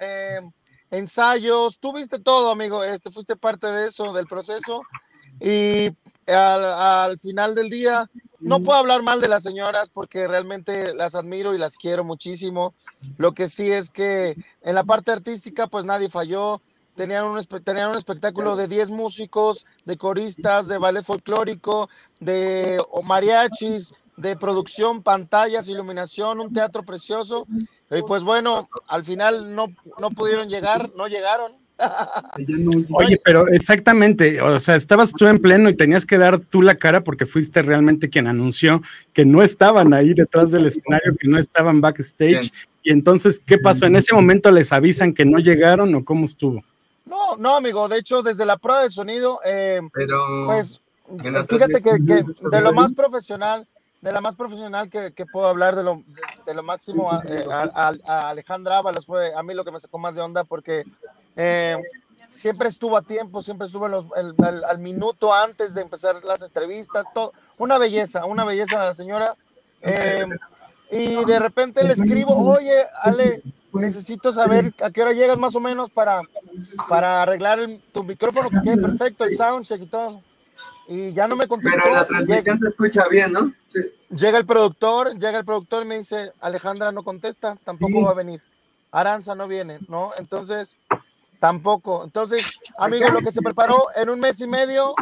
eh, ensayos, tuviste todo, amigo, este, fuiste parte de eso, del proceso, y al, final del día, no puedo hablar mal de las señoras porque realmente las admiro y las quiero muchísimo. Lo que sí es que en la parte artística, pues nadie falló. Tenían un, tenían un espectáculo de 10 músicos, de coristas, de ballet folclórico, de mariachis, de producción, pantallas, iluminación, un teatro precioso. Y pues bueno, al final no, no pudieron llegar, no llegaron. Oye, pero exactamente, o sea, estabas tú en pleno y tenías que dar tú la cara porque fuiste realmente quien anunció que no estaban ahí detrás del escenario, que no estaban backstage. Y entonces, ¿qué pasó? ¿En ese momento les avisan que no llegaron o cómo estuvo? No, no, amigo, de hecho, desde la prueba de sonido, eh, pues fíjate que, de lo más profesional, de la más profesional que, puedo hablar de lo, de, lo máximo a, eh, Alejandra Ábalos fue a mí lo que me sacó más de onda porque eh, siempre estuvo a tiempo, siempre estuvo al, minuto antes de empezar las entrevistas, todo, una belleza, una belleza la señora. Eh, y de repente le escribo, oye, Ale, necesito saber a qué hora llegas más o menos para, para arreglar tu micrófono que perfecto, el soundcheck y todo y ya no me contestó. Pero la transmisión se escucha bien, ¿no? Llega el productor, llega el productor y me dice, Alejandra no contesta, tampoco va a venir. Aranza no viene, ¿no? Entonces, tampoco. Entonces, amigo, lo que se preparó en un mes y medio,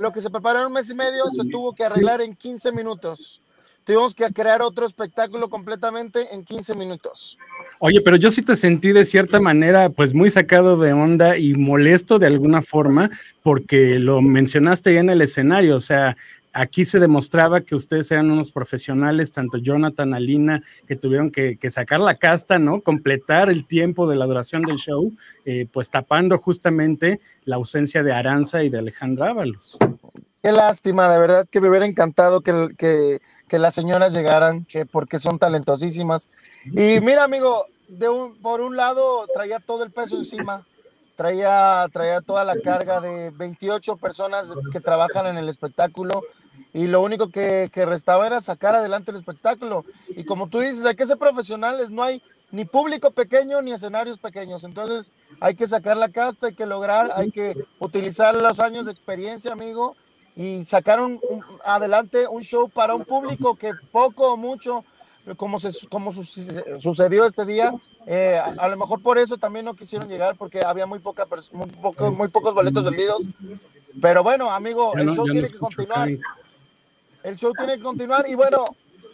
lo que se preparó en un mes y medio se tuvo que arreglar en 15 minutos tuvimos que crear otro espectáculo completamente en 15 minutos. Oye, pero yo sí te sentí de cierta manera, pues muy sacado de onda y molesto de alguna forma, porque lo mencionaste ya en el escenario, o sea, aquí se demostraba que ustedes eran unos profesionales, tanto Jonathan, Alina, que tuvieron que, sacar la casta, ¿no? Completar el tiempo de la duración del show, eh, pues tapando justamente la ausencia de Aranza y de Alejandra Ábalos. Qué lástima, de verdad que me hubiera encantado que, que que las señoras llegaran, que porque son talentosísimas. Y mira, amigo, de un, por un lado traía todo el peso encima, traía, traía toda la carga de 28 personas que trabajan en el espectáculo y lo único que, que, restaba era sacar adelante el espectáculo. Y como tú dices, hay que ser profesionales, no hay ni público pequeño ni escenarios pequeños. Entonces hay que sacar la casta, hay que lograr, hay que utilizar los años de experiencia, amigo, y sacaron adelante un show para un público que poco o mucho, como, se, como sucedió este día, eh, a, lo mejor por eso también no quisieron llegar porque había muy, poca, muy, poco, muy pocos boletos vendidos. Pero bueno, amigo, el show tiene que continuar. El show tiene que continuar y bueno,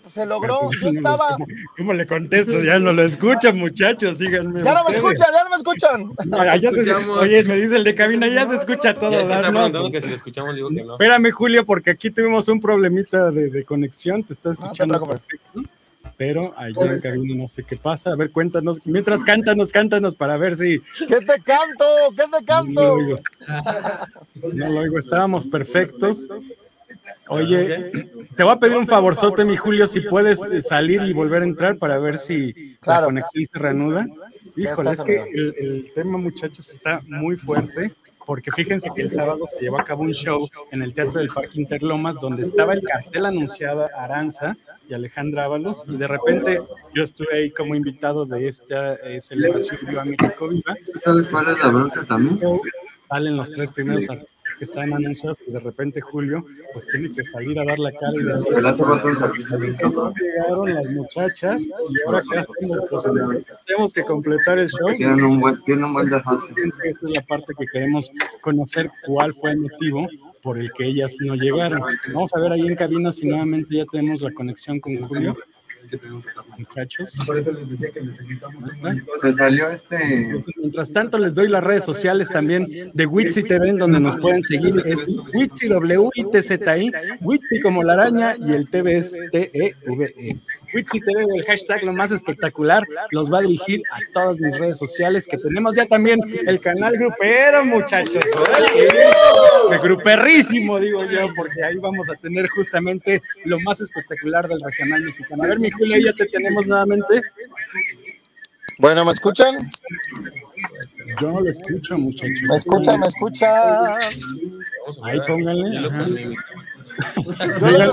se logró. Yo estaba. ¿Cómo, le contesto? Ya no lo escuchan, muchachos, díganme. Ya no me escuchan, ya no me escuchan. oye, me dice el de cabina, ya se escucha todo. Espérame, Julio, porque aquí tuvimos un problemita de, conexión. Te está escuchando perfecto. Pero allá en cabina no sé qué pasa. A ver, cuéntanos. Mientras cántanos, cántanos para ver si. ¿Qué te canto? ¿Qué te canto? No lo oigo. No lo oigo. Estábamos perfectos. Oye, te voy a pedir un favorzote, mi Julio, si puedes salir y volver a entrar para ver si la conexión se reanuda. Híjole, es que el, tema, muchachos, está muy fuerte, porque fíjense que el sábado se llevó a cabo un show en el Teatro del Parque Interlomas, donde estaba el cartel anunciado Aranza y Alejandra Ábalos, y de repente yo estuve ahí como invitado de esta eh, celebración Viva México Viva. ¿Sabes cuál es la bronca también? Salen los tres primeros artistas que están anunciados, pues de repente Julio, pues tiene que salir a dar la cara y decir, llegaron las muchachas y ahora que tenemos que completar el show. Tienen un buen, tienen un buen Esta es la parte que queremos conocer cuál fue el motivo por el que ellas no llegaron. Vamos a ver ahí en cabina si nuevamente ya tenemos la conexión con Julio muchachos. Se salió este. mientras tanto, les doy las redes sociales también de Witsi TV, donde nos pueden seguir. Es Witsi W I T Z I, Witsi como la araña y el TV es T E V E. Witsi TV, el hashtag lo más espectacular, los va a dirigir a todas mis redes sociales, que tenemos ya también el canal grupero, muchachos. El gruperrísimo, digo yo, porque ahí vamos a tener justamente lo más espectacular del regional mexicano. A ver, mi Julio, ya te tenemos nuevamente. Bueno, ¿me escuchan? Yo no lo escucho, muchachos. ¿Me escuchan? ¿Me escuchan? Ahí pónganle.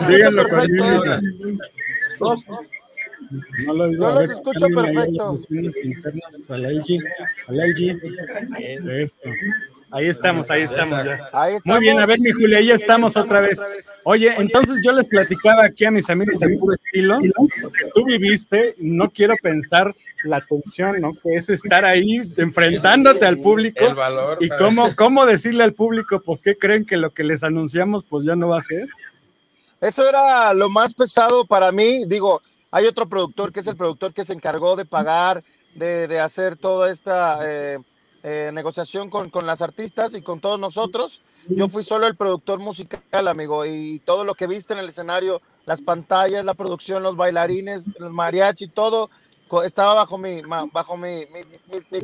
Díganlo con No lo digo. Yo los escucho perfecto. Eso. Ahí estamos, ahí estamos ya. Muy bien, a ver, mi Julia, ahí estamos otra vez. Oye, entonces yo les platicaba aquí a mis amigos de puro estilo que tú viviste, no quiero pensar la tensión, ¿no? Que es estar ahí enfrentándote al público y cómo, cómo decirle al público, pues, ¿qué creen que lo que les anunciamos, pues ya no va a ser? Eso era lo más pesado para mí. Digo, hay otro productor que es el productor que se encargó de pagar, de, hacer toda esta... Eh, eh, negociación con, con, las artistas y con todos nosotros. Yo fui solo el productor musical, amigo, y todo lo que viste en el escenario, las pantallas, la producción, los bailarines, el mariachi, todo estaba bajo mi, bajo mi,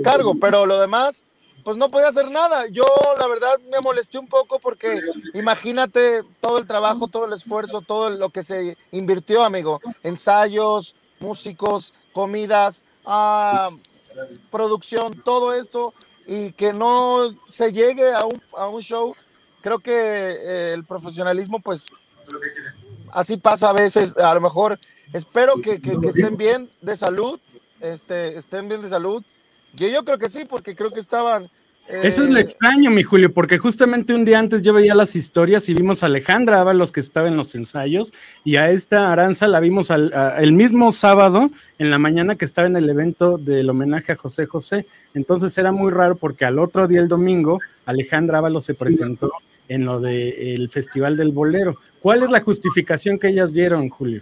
cargo, pero lo demás, pues no podía hacer nada. Yo, la verdad, me molesté un poco porque imagínate todo el trabajo, todo el esfuerzo, todo lo que se invirtió, amigo. Ensayos, músicos, comidas, ah, producción, todo esto y que no se llegue a un, a un show, creo que eh, el profesionalismo, pues así pasa a veces. A lo mejor espero que, que, estén bien de salud, este, estén bien de salud. Yo creo que sí, porque creo que estaban eso es lo eh, extraño, mi Julio, porque justamente un día antes yo veía las historias y vimos a Alejandra Ábalos que estaba en los ensayos y a esta Aranza la vimos el mismo sábado en la mañana que estaba en el evento del homenaje a José José. Entonces era muy raro porque al otro día, el domingo, Alejandra Ábalos se presentó en lo del Festival del Bolero. ¿Cuál es la justificación que ellas dieron, Julio?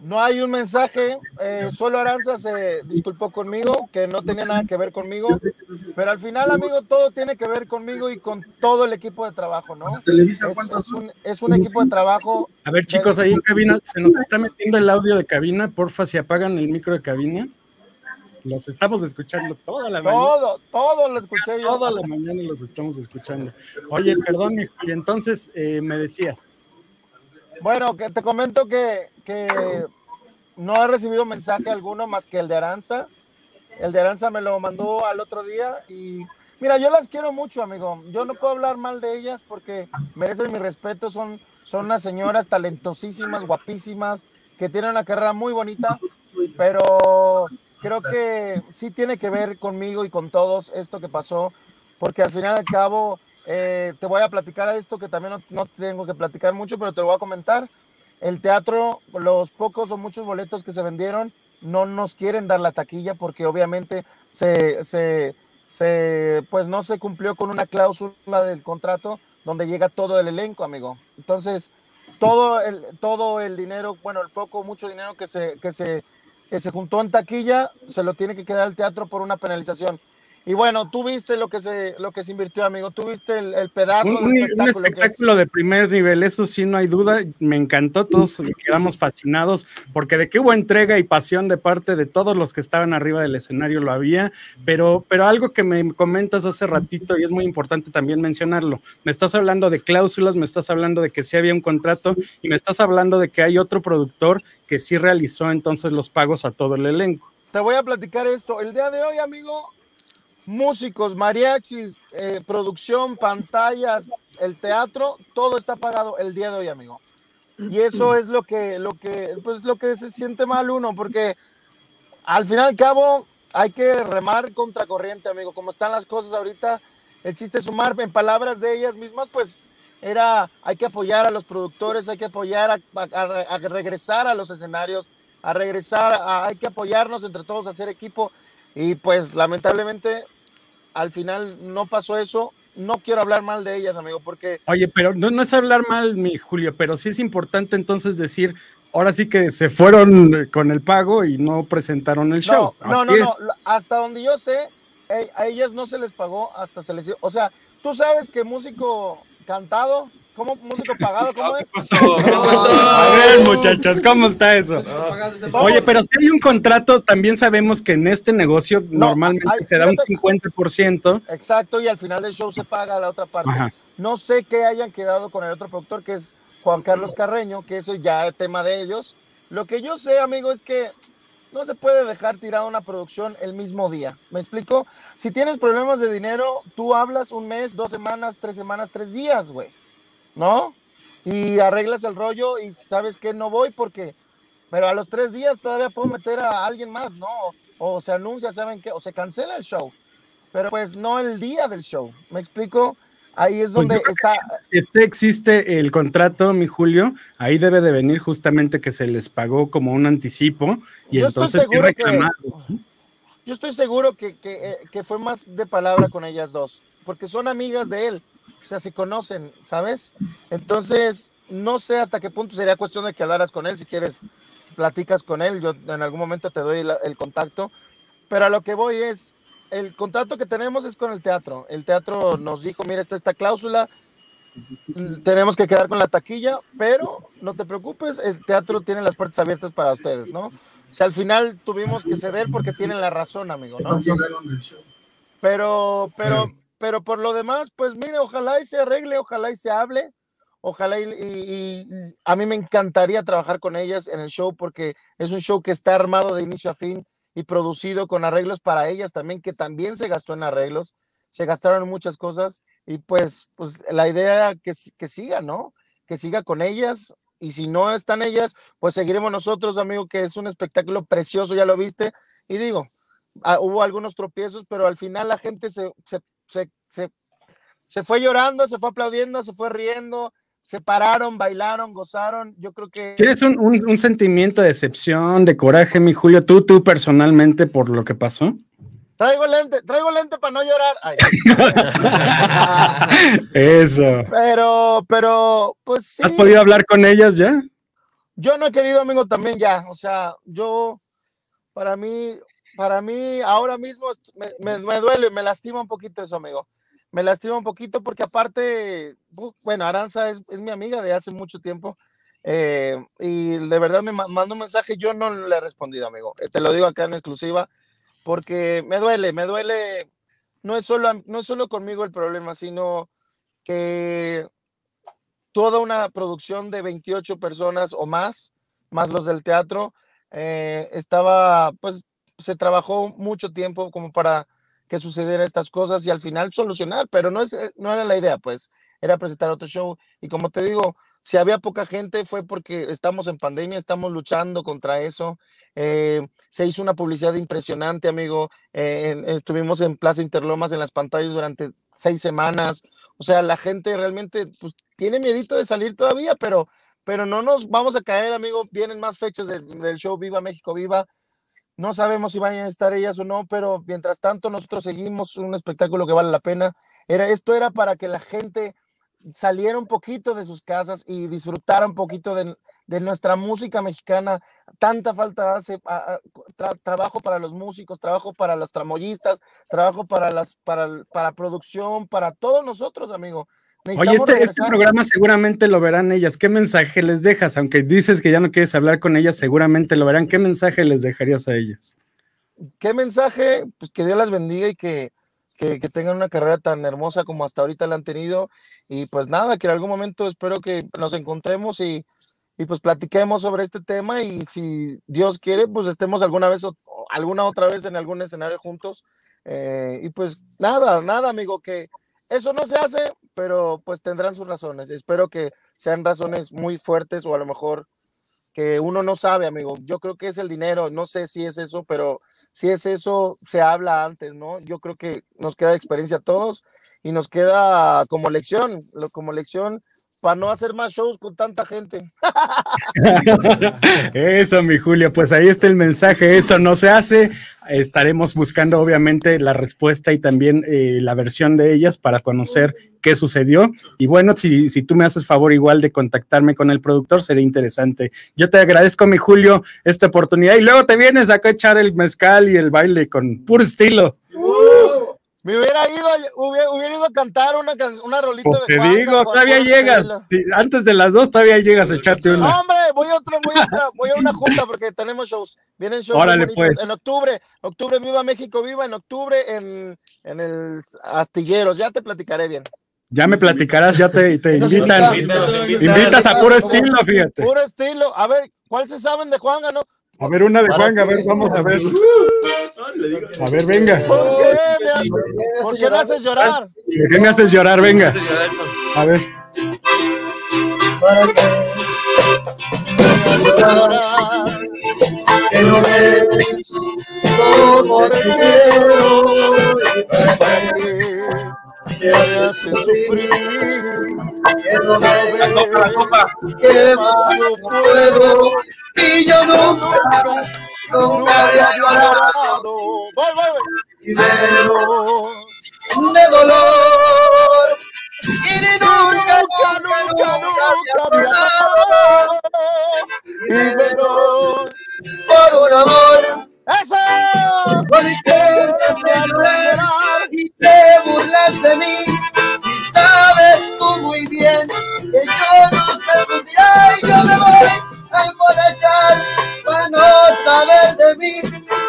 No hay un mensaje, eh, solo Aranza se disculpó conmigo, que no tenía nada que ver conmigo, pero al final, amigo, todo tiene que ver conmigo y con todo el equipo de trabajo, ¿no? Es, un, equipo de trabajo. A ver, chicos, ahí en cabina, se nos está metiendo el audio de cabina, porfa, si apagan el micro de cabina. Los estamos escuchando toda la mañana. Todo, todo lo escuché yo. Toda la mañana los estamos escuchando. Oye, perdón, mi Julio, entonces eh, me decías. Bueno, que te comento que, no he recibido mensaje alguno más que el de Aranza. El de Aranza me lo mandó al otro día y mira, yo las quiero mucho, amigo. Yo no puedo hablar mal de ellas porque merecen mi respeto. Son, son unas señoras talentosísimas, guapísimas, que tienen una carrera muy bonita, pero creo que sí tiene que ver conmigo y con todos esto que pasó, porque al final y al cabo eh, te voy a platicar esto que también no, tengo que platicar mucho, pero te lo voy a comentar. El teatro, los pocos o muchos boletos que se vendieron, no nos quieren dar la taquilla porque obviamente se, se, se, pues no se cumplió con una cláusula del contrato donde llega todo el elenco, amigo. Entonces, todo el, todo el dinero, bueno, el poco, mucho dinero que se, que se, que se juntó en taquilla, se lo tiene que quedar el teatro por una penalización. Y bueno, tú viste lo que se, lo que se invirtió, amigo. Tú viste el, pedazo un, de espectáculo. Un espectáculo de primer nivel, eso sí, no hay duda. Me encantó, todos quedamos fascinados, porque de qué hubo entrega y pasión de parte de todos los que estaban arriba del escenario lo había. Pero, pero algo que me comentas hace ratito, y es muy importante también mencionarlo. Me estás hablando de cláusulas, me estás hablando de que sí había un contrato, y me estás hablando de que hay otro productor que sí realizó entonces los pagos a todo el elenco. Te voy a platicar esto. El día de hoy, amigo, músicos, mariachis, eh, producción, pantallas, el teatro, todo está pagado el día de hoy, amigo. Y eso es lo que, lo que, pues lo que se siente mal uno, porque al fin y al cabo hay que remar contra corriente, amigo. Como están las cosas ahorita, el chiste es sumar en palabras de ellas mismas, pues era, hay que apoyar a los productores, hay que apoyar a, regresar a los escenarios, a regresar, hay que apoyarnos entre todos, a hacer equipo. Y pues lamentablemente al final no pasó eso. No quiero hablar mal de ellas, amigo, porque... Oye, pero no, no es hablar mal, mi Julio, pero sí es importante entonces decir, ahora sí que se fueron con el pago y no presentaron el show. No, no, no, hasta donde yo sé, eh, a ellas no se les pagó, hasta se les... O sea, tú sabes que músico cantado ¿Cómo músico pagado? ¿Cómo es? A ver, muchachos, ¿cómo está eso? Oye, pero si hay un contrato, también sabemos que en este negocio normalmente se da un 50%. Exacto, y al final del show se paga la otra parte. No sé qué hayan quedado con el otro productor, que es Juan Carlos Carreño, que eso ya es tema de ellos. Lo que yo sé, amigo, es que no se puede dejar tirada una producción el mismo día. ¿Me explico? Si tienes problemas de dinero, tú hablas un mes, dos semanas, tres semanas, tres días, güey. ¿No? Y arreglas el rollo y sabes que no voy porque pero a los tres días todavía puedo meter a alguien más, ¿no? O se anuncia, ¿saben qué? O se cancela el show, pero pues no el día del show, ¿me explico? Ahí es pues donde está. Si, este existe el contrato, mi Julio, ahí debe de venir justamente que se les pagó como un anticipo y yo entonces estoy seguro que, Yo estoy seguro que, que, eh, que, fue más de palabra con ellas dos, porque son amigas de él, sea, se conocen, ¿sabes? Entonces, no sé hasta qué punto sería cuestión de que hablaras con él, si quieres, platicas con él, yo en algún momento te doy el contacto, pero a lo que voy es, el contrato que tenemos es con el teatro. El teatro nos dijo, mira, está esta cláusula, tenemos que quedar con la taquilla, pero no te preocupes, el teatro tiene las puertas abiertas para ustedes, ¿no? O sea, al final tuvimos que ceder porque tienen la razón, amigo, ¿no? Pero, pero, pero por lo demás, pues mire, ojalá y se arregle, ojalá y se hable, ojalá y, y, a mí me encantaría trabajar con ellas en el show porque es un show que está armado de inicio a fin y producido con arreglos para ellas también, que también se gastó en arreglos, se gastaron muchas cosas y pues, pues la idea que, que siga, ¿no? Que siga con ellas y si no están ellas, pues seguiremos nosotros, amigo, que es un espectáculo precioso, ya lo viste. Y digo, ah, hubo algunos tropiezos, pero al final la gente se, se, se, se, se fue llorando, se fue aplaudiendo, se fue riendo, se pararon, bailaron, gozaron. Yo creo que. ¿Tienes un, un, sentimiento de decepción, de coraje, mi Julio, tú, tú personalmente, por lo que pasó? Traigo lente, traigo lente para no llorar. Eso. Pero, pero, pues sí. ¿Has podido hablar con ellas ya? Yo no he querido, amigo, también ya. O sea, yo, para mí, para mí, ahora mismo me, duele, me lastima un poquito eso, amigo. Me lastima un poquito porque aparte, bueno, Aranza es, mi amiga de hace mucho tiempo eh, y de verdad me mandó un mensaje, yo no le he respondido, amigo, eh, te lo digo acá en exclusiva, porque me duele, me duele, no es solo, no es solo conmigo el problema, sino que toda una producción de 28 personas o más, más los del teatro, eh, estaba, pues se trabajó mucho tiempo como para que sucedieran estas cosas y al final solucionar, pero no, es, eh, no era la idea, pues, era presentar otro show. Y como te digo, si había poca gente fue porque estamos en pandemia, estamos luchando contra eso. Eh, se hizo una publicidad impresionante, amigo. Eh, estuvimos en Plaza Interlomas en las pantallas durante seis semanas. O sea, la gente realmente pues, tiene miedito de salir todavía, pero, pero no nos vamos a caer, amigo. Vienen más fechas del, del show Viva México Viva. No sabemos si vayan a estar ellas o no, pero mientras tanto nosotros seguimos un espectáculo que vale la pena. Era, esto era para que la gente saliera un poquito de sus casas y disfrutara un poquito de, de nuestra música mexicana. Tanta falta hace trabajo para los músicos, trabajo para los tramoyistas, trabajo para las para, para producción, para todos nosotros, amigo. Oye, este, este, programa seguramente lo verán ellas. ¿Qué mensaje les dejas? Aunque dices que ya no quieres hablar con ellas, seguramente lo verán. ¿Qué mensaje les dejarías a ellas? ¿Qué mensaje? Pues que Dios las bendiga y que, que, que, tengan una carrera tan hermosa como hasta ahorita la han tenido. Y pues nada, que en algún momento espero que nos encontremos y y pues platiquemos sobre este tema y si Dios quiere, pues estemos alguna vez o alguna otra vez en algún escenario juntos. Eh, y pues nada, nada, amigo, que eso no se hace, pero pues tendrán sus razones. Espero que sean razones muy fuertes o a lo mejor uno no sabe, amigo. Yo creo que es el dinero, no sé si es eso, pero si es eso, se habla antes, ¿no? Yo creo que nos queda experiencia a todos y nos queda como lección, como lección para no hacer más shows con tanta gente. Eso, mi Julio, pues ahí está el mensaje, eso no se hace. Estaremos buscando obviamente la respuesta y también eh, la versión de ellas para conocer qué sucedió. Y bueno, si, si tú me haces favor igual de contactarme con el productor, sería interesante. Yo te agradezco, mi Julio, esta oportunidad y luego te vienes a echar el mezcal y el baile con puro estilo. Me hubiera ido, hubiera, ido a cantar una, una rolita pues de Te digo, todavía llegas. antes de las dos todavía llegas a echarte una. hombre, voy a otra, voy a otra, voy a una junta porque tenemos shows. Vienen shows pues. en octubre. Octubre Viva México Viva, en octubre en, en el Astilleros. Ya te platicaré bien. Ya me platicarás, ya te, te invitan. Invitas a puro estilo, fíjate. Puro estilo. A ver, ¿cuál se saben de Juan? No? A ver, una de Juan, a ver, vamos a ver. A ver, venga. ¿Por qué me, ¿Por qué me haces llorar? ¿Por qué me haces llorar? Venga. A ver. ¿Para qué? que no ves cómo te quiero me hace sufrir. Que no ves que no puedo y yo nunca, nunca había llorado. y menos de dolor. Y ni nunca, Nunca, nunca, nunca había amado. Y menos. por un amor ¡Eso! porque me hace llorar y te burlas de mí si sabes tú muy bien que yo no sé día y yo me voy a emborrachar para no saber de mí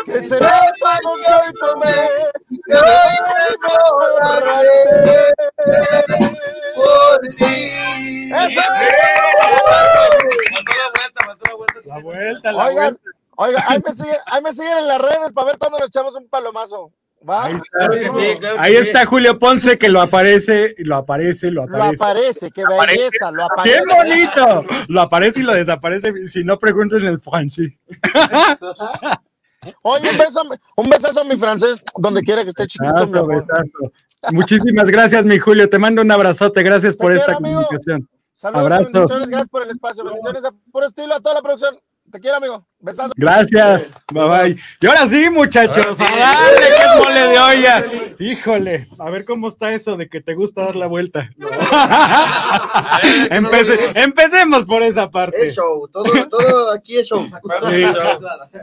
Que se todos hoy tomé. que hoy me por ti ¡Eso! La vuelta, la Oigan, vuelta. Oigan, ahí me, siguen, ahí me siguen en las redes para ver cuándo nos echamos un palomazo. ¿Va? Ahí está. Claro que sí, claro que Ahí sí. está Julio Ponce que lo aparece, lo aparece, lo Lo aparece. aparece, qué Aparece. belleza, lo aparece. ¡Qué bonito! Lo aparece y lo desaparece. Si no, pregunten el Franci. Oye, un beso, un besazo a mi francés, donde quiera que esté chiquito. Besazo, besazo. Muchísimas gracias, mi Julio. Te mando un abrazote. Gracias por esta amigo. comunicación. Saludos, Abrazo. bendiciones, gracias por el espacio. Bendiciones a puro estilo a toda la producción. Te quiero, amigo. Besazo. Gracias. Bye bye. Y ahora sí, muchachos. Ahora sí. A darle que es mole de olla. Híjole, a ver cómo está eso de que te gusta dar la vuelta. Empece- empecemos por esa parte. es show todo, todo aquí es show Sí.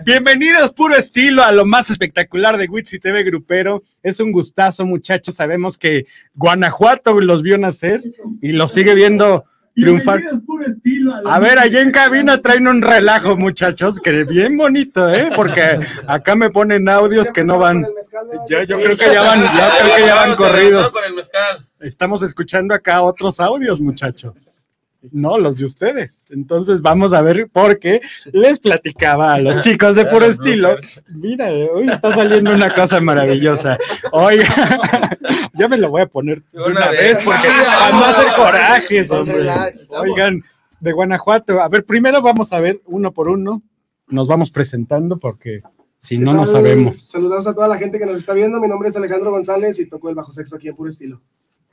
Bienvenidos, puro estilo, a lo más espectacular de Witsi TV Grupero. Es un gustazo, muchachos. Sabemos que Guanajuato los vio nacer y los sigue viendo triunfar. A ver, allá en cabina traen un relajo, muchachos, que bien bonito, ¿eh? Porque acá me ponen audios que no van. Yo, yo creo que ya van, ya creo que ya van corridos. Estamos escuchando acá otros audios, muchachos. No, los de ustedes. Entonces vamos a ver porque les platicaba a los chicos de puro estilo. Mira, hoy está saliendo una cosa maravillosa. Oiga, yo me lo voy a poner de una, Una vez vez. porque para no hacer corajes, hombre. Relax. Oigan, de Guanajuato. A ver, primero vamos a ver uno por uno. Nos vamos presentando porque si no, no sabemos. Saludos a toda la gente que nos está viendo. Mi nombre es Alejandro González y toco el bajo sexo aquí en puro estilo.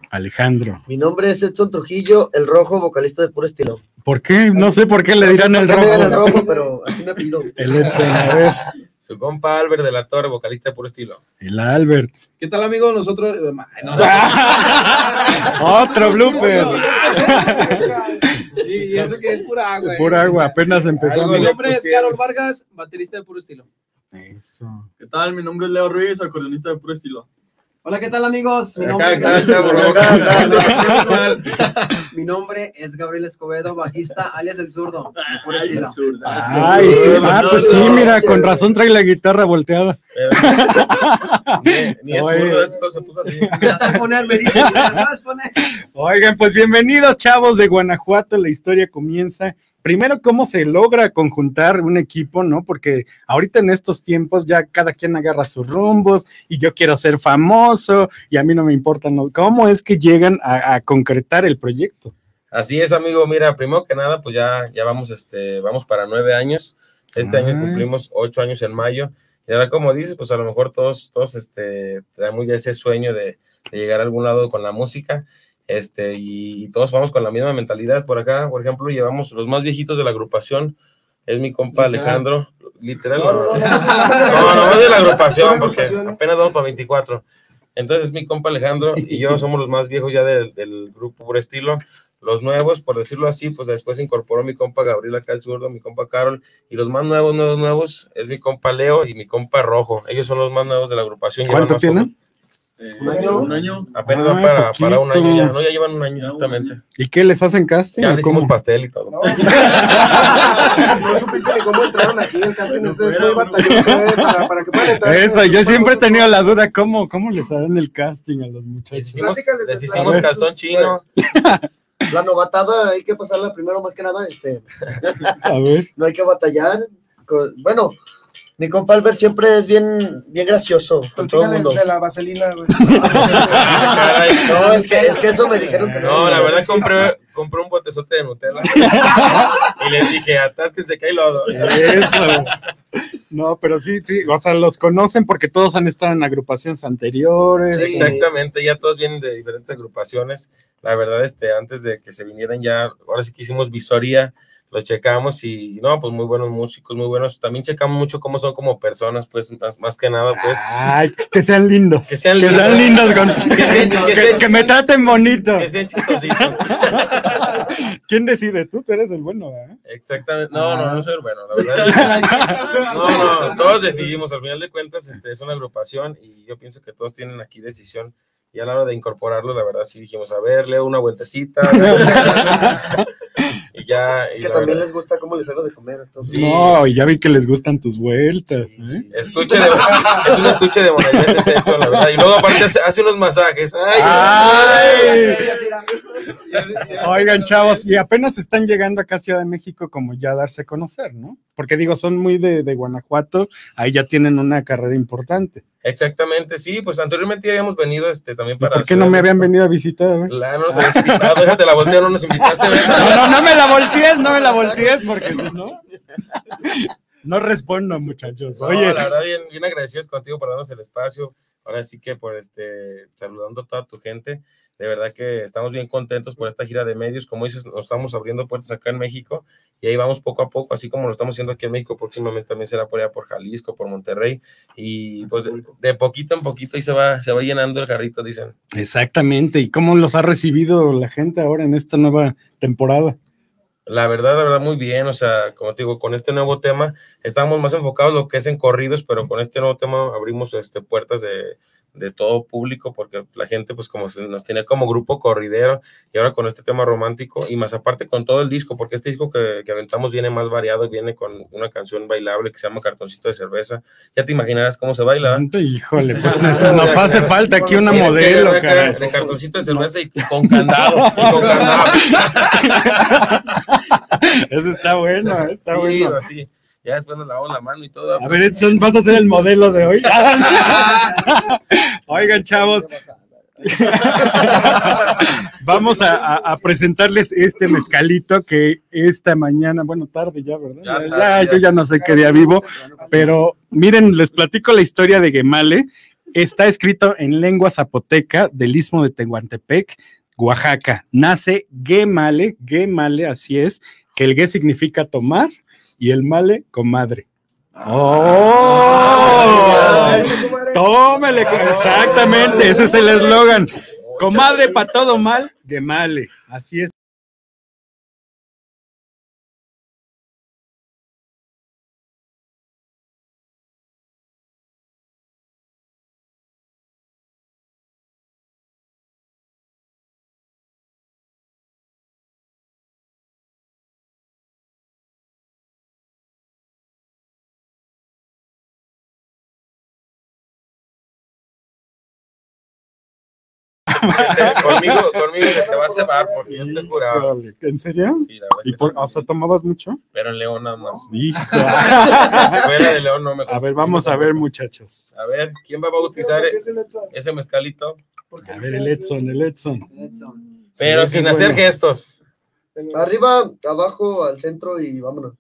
Alejandro. Mi nombre es Edson Trujillo, el rojo, vocalista de puro estilo. ¿Por qué? No sé por qué le dirán el ¿Por qué me digan rojo. el rojo, pero así me apellido. El Edson, a ver. Su compa Albert de la Torre, vocalista de puro estilo. El Albert. ¿Qué tal, amigo? Nosotros. eh. Otro blooper. Sí, y eso que es pura agua. eh. Pura agua, apenas empezamos. Mi nombre es. Carol Vargas, baterista de puro estilo. Eso. ¿Qué tal? Mi nombre es Leo Ruiz, acordeonista de puro estilo. Hola, ¿qué tal amigos? Mi nombre, acá, mi es Gabriel Escobedo, bajista, alias El Zurdo. Ay, sí, ah, pues sí, mira, con razón trae la guitarra volteada. Ni, es zurdo, hecho, se puso así. Me la sé poner, me dice, ¿me la sabes poner? Oigan, pues bienvenidos, chavos de Guanajuato. La historia comienza. Primero, cómo se logra conjuntar un equipo, ¿no? Porque ahorita en estos tiempos ya cada quien agarra sus rumbos y yo quiero ser famoso y a mí no me importan los. ¿Cómo es que llegan a, a concretar el proyecto? Así es, amigo. Mira, primero que nada, pues ya, ya vamos, este, vamos para nueve años. Este Ah. año cumplimos ocho años en mayo. Y ahora, como dices, pues a lo mejor todos, todos, este, traemos ya ese sueño de, de llegar a algún lado con la música. Este, y, y todos vamos con la misma mentalidad por acá. Por ejemplo, llevamos los más viejitos de la agrupación. Es mi compa Alejandro. Literal. No, no, no, es de la agrupación, porque apenas vamos para 24. Entonces, mi compa Alejandro y yo somos los más viejos ya del, del grupo por estilo. Los nuevos, por decirlo así, pues después se incorporó mi compa Gabriel acá el zurdo, mi compa Carol, y los más nuevos, nuevos, nuevos, es mi compa Leo y mi compa Rojo. Ellos son los más nuevos de la agrupación. ¿Cuánto tienen? Eh, ¿Un año? Un año. Apenas Ah, para, para un año ya, no, ya llevan un año Ya, exactamente. ¿Y qué les hacen casting? Ya le hicimos pastel y todo. No supiste ni cómo entraron aquí el casting. Este es muy batalloso eh, para, para que puedan entrar. Eso, yo siempre he tenido la duda, ¿cómo, cómo les harán el casting a los Les muchachos? hicimos, les hicimos calzón chino. La novatada hay que pasarla primero más que nada, este, A ver. no hay que batallar. con- bueno, mi compa Albert siempre es bien, bien gracioso con todo el Platícales mundo. de la vaselina, güey. No, es que, es que eso me dijeron que no. No, la verdad compré, compré un botezote de Nutella y les dije, atásquense que hay lodo. Eso. No, pero sí, sí, o sea, los conocen porque todos han estado en agrupaciones anteriores. Sí, exactamente, ya todos vienen de diferentes agrupaciones. La verdad, este, antes de que se vinieran ya, ahora sí que hicimos visoría los checamos y no, pues muy buenos músicos, muy buenos. También checamos mucho cómo son como personas, pues más, más que nada, pues. Ay, que sean lindos. Que sean Que lindos. sean lindos, con- Que sean- que que, sean- que me traten bonito. Que sean chistositos. ¿Quién decide? Tú, tú eres el bueno, ¿verdad? Exactamente. No, no, no soy el bueno, la verdad. No, no, todos decidimos. Al final de cuentas, este es una agrupación y yo pienso que todos tienen aquí decisión. Y a la hora de incorporarlo, la verdad, sí dijimos, a ver, leo una vueltecita. y ya. Es y que también verdad, les gusta cómo les hago de comer. Entonces. Sí. No, y ya vi que les gustan tus vueltas. ¿eh? Estuche de, es un estuche de monedades de sexo, la verdad. Y luego aparte hace, hace unos masajes. Ay, Ay. Oigan, chavos, y apenas están llegando acá a Ciudad de México como ya a darse a conocer, ¿no? Porque digo, son muy de, de Guanajuato, ahí ya tienen una carrera importante. Exactamente, sí, pues anteriormente ya habíamos venido este, también ¿Y para. ¿Por qué no me habían venido a visitar? La, no nos habías invitado, déjate la voltea, no nos invitaste. No, no, no me la voltees, no me la voltees, porque si no, no respondo, muchachos. No, Oye, la verdad, bien, bien agradecidos contigo por darnos el espacio. Ahora sí que por este, saludando a toda tu gente. De verdad que estamos bien contentos por esta gira de medios. Como dices, nos estamos abriendo puertas acá en México y ahí vamos poco a poco, así como lo estamos haciendo aquí en México. Próximamente también será por allá por Jalisco, por Monterrey. Y pues de, de poquito en poquito ahí se va, se va llenando el carrito, dicen. exactamente, ¿y cómo los ha recibido la gente ahora en esta nueva temporada? La verdad, la verdad, muy bien. O sea, como te digo, con este nuevo tema estamos más enfocados en lo que es en corridos, pero con este nuevo tema abrimos este, puertas de, de todo público, porque la gente, pues, como se nos tiene como grupo corridero, y ahora con este tema romántico, y más aparte con todo el disco, porque este disco que, que aventamos viene más variado, viene con una canción bailable que se llama Cartoncito de Cerveza. Ya te imaginarás cómo se baila. ¿verdad? Híjole, pues, nos hace falta aquí una modelo, caray. De cartoncito de cerveza y, y con candado. y con candado. Eso está bueno, eh, está Sí, bueno. así. Ya después nos lavamos la mano y todo. A ver, Edson, ¿vas a ser el modelo de hoy? Oigan, chavos, vamos a, a- a presentarles este mezcalito que esta mañana, bueno, tarde ya, ¿verdad? Ya Ya, tarde, ya, ya. yo ya no sé qué día vivo, pero miren, les platico la historia de Gemale. Está escrito en lengua zapoteca del istmo de Tehuantepec, Oaxaca. Nace Gemale, Gemale, así es, que el Ge significa tomar y el male, comadre. ¡Oh! Tómele, exactamente, ese es el eslogan. Comadre para todo mal, Gemale. Así es. conmigo, conmigo se te va a cebar porque yo curado. Híjole, ¿En serio? Sí, la verdad ¿Y por, sí. o sea, tomabas mucho? Pero en León nada más. Hijo. Fuera de León no me A ver, vamos a ver, muchachos. A ver, ¿quién va a bautizar ese mezcalito? A ver, el Edson, el Edson. Pero sin hacer bueno. gestos. Arriba, abajo, al centro y vámonos.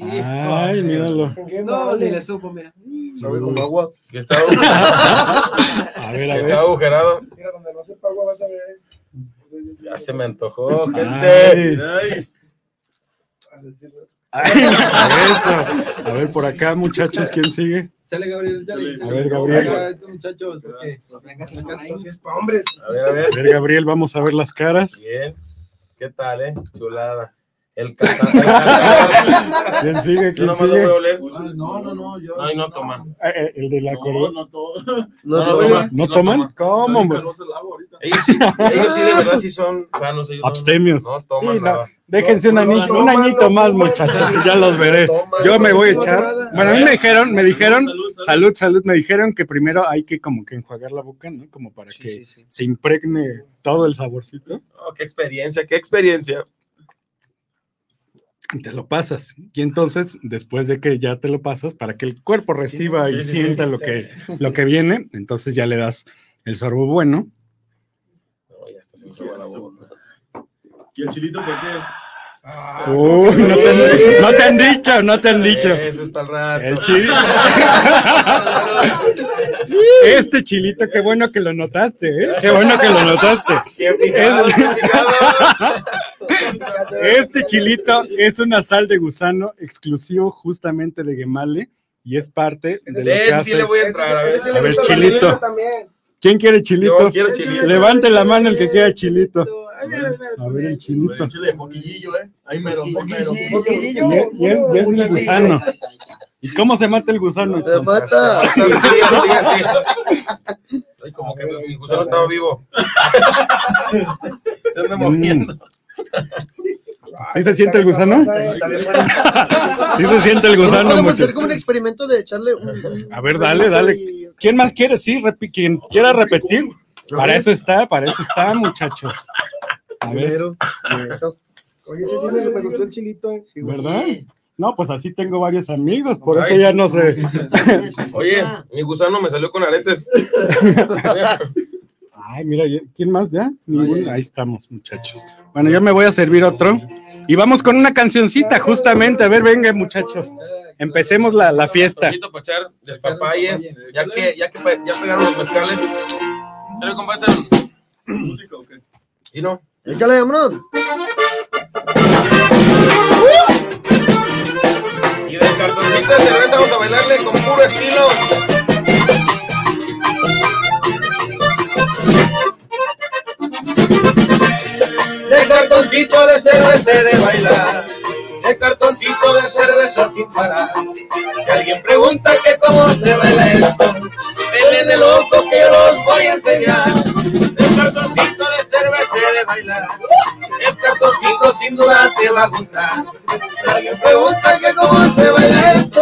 Ay, míralo. No, ni le supo, mira. Sabe como agua. Que está agujerado. A ver, a que ver. está agujerado. Mira, donde no sepa agua vas a ver. Ya se me antojó, gente. Ay. Ay. Ay, eso. A ver, por acá, muchachos, ¿quién sigue? Chale, Gabriel, chale. A ver, Gabriel. Estos muchachos, Venga, sin por ahí. Esto sí es para hombres. A ver, a ver. A ver, Gabriel, vamos a ver las caras. Bien. ¿Qué tal, eh? Chulada. El cantante. ¿Quién sigue? Yo ¿Quién nomás lo voy a sigue? oler. No, no, no, yo. Ay, no toma. Eh, eh, El de la No, no. No, No, no, no, toma. ¿No toman? toma. ¿Cómo? Hombre? Ellos sí, ellos sí de verdad sí son sanos. Ellos no- Abstemios. No, toman Sí, no. nada. Déjense un, añito, no, un añito no, más, no, muchachos, no, y ya los veré. Toma, Yo me voy a echar. Bueno, a mí me dijeron, me dijeron, Salud, salud. salud, salud, me dijeron que primero hay que como que enjuagar la boca, ¿no? Como para Sí, que sí, sí. se impregne todo el saborcito. Oh, qué experiencia, qué experiencia. Te lo pasas. Y entonces, después de que ya te lo pasas, para que el cuerpo reciba Sí, y sí, sienta sí. lo que, lo que viene, entonces ya le das el sorbo bueno. No, ya está, se me hizo agua la boca. ¿Y el chilito por qué? Uy, no te, han, no te han dicho, no te han dicho. Eso está al rato. El chilito. Este chilito, qué bueno que lo notaste, ¿eh? Qué bueno que lo notaste. Picado. Este chilito es una sal de gusano exclusivo justamente de Gemale y es parte de lo Ese que sí le voy a entrar, a ver. A ver, chilito. ¿Quién quiere chilito? Yo quiero chilito. Levante la mano el que quiera chilito. A ver el chilito. Chile, poquillillo, ¿eh? Ahí mero, ahí mero. Y es, y es- y es el gusano. ¿Y cómo se mata el gusano? Se mata. Así, así, así. Ay, como que mi gusano estaba vivo. Se anda moviendo. ¿Sí se siente el gusano? Sí se siente el gusano. Podemos hacer como un experimento de echarle un. A ver, dale, dale. ¿Quién más quiere? Sí, quien quiera repetir. Para eso está, para eso está, muchachos. A ver. Oye, ese sí me, gustó el chilito. eh. ¿verdad? No, pues así tengo varios amigos, por Ay. eso ya no sé. Oye, mi gusano me salió con aretes. Ay, mira, ¿quién más ya? Ninguno. Ahí estamos, muchachos. Bueno, yo me voy a servir otro. Y vamos con una cancioncita, justamente. A ver, venga, muchachos. Empecemos la, la fiesta. Echar despapalle. Ya que, ya que ya pegaron los mezcales. Pero compa, esa- ¿Música o qué? Y no. Échale, vámonos. Y del cartoncito de cerveza vamos a bailarle con puro estilo. De cartoncito de cerveza de bailar. De cartoncito de cerveza sin parar. Si alguien pregunta que cómo se baila esto, denle de loco que los voy a enseñar. De cartoncito de cerveza de bailar. El sin duda te va a gustar. Si alguien pregunta que cómo se baila esto,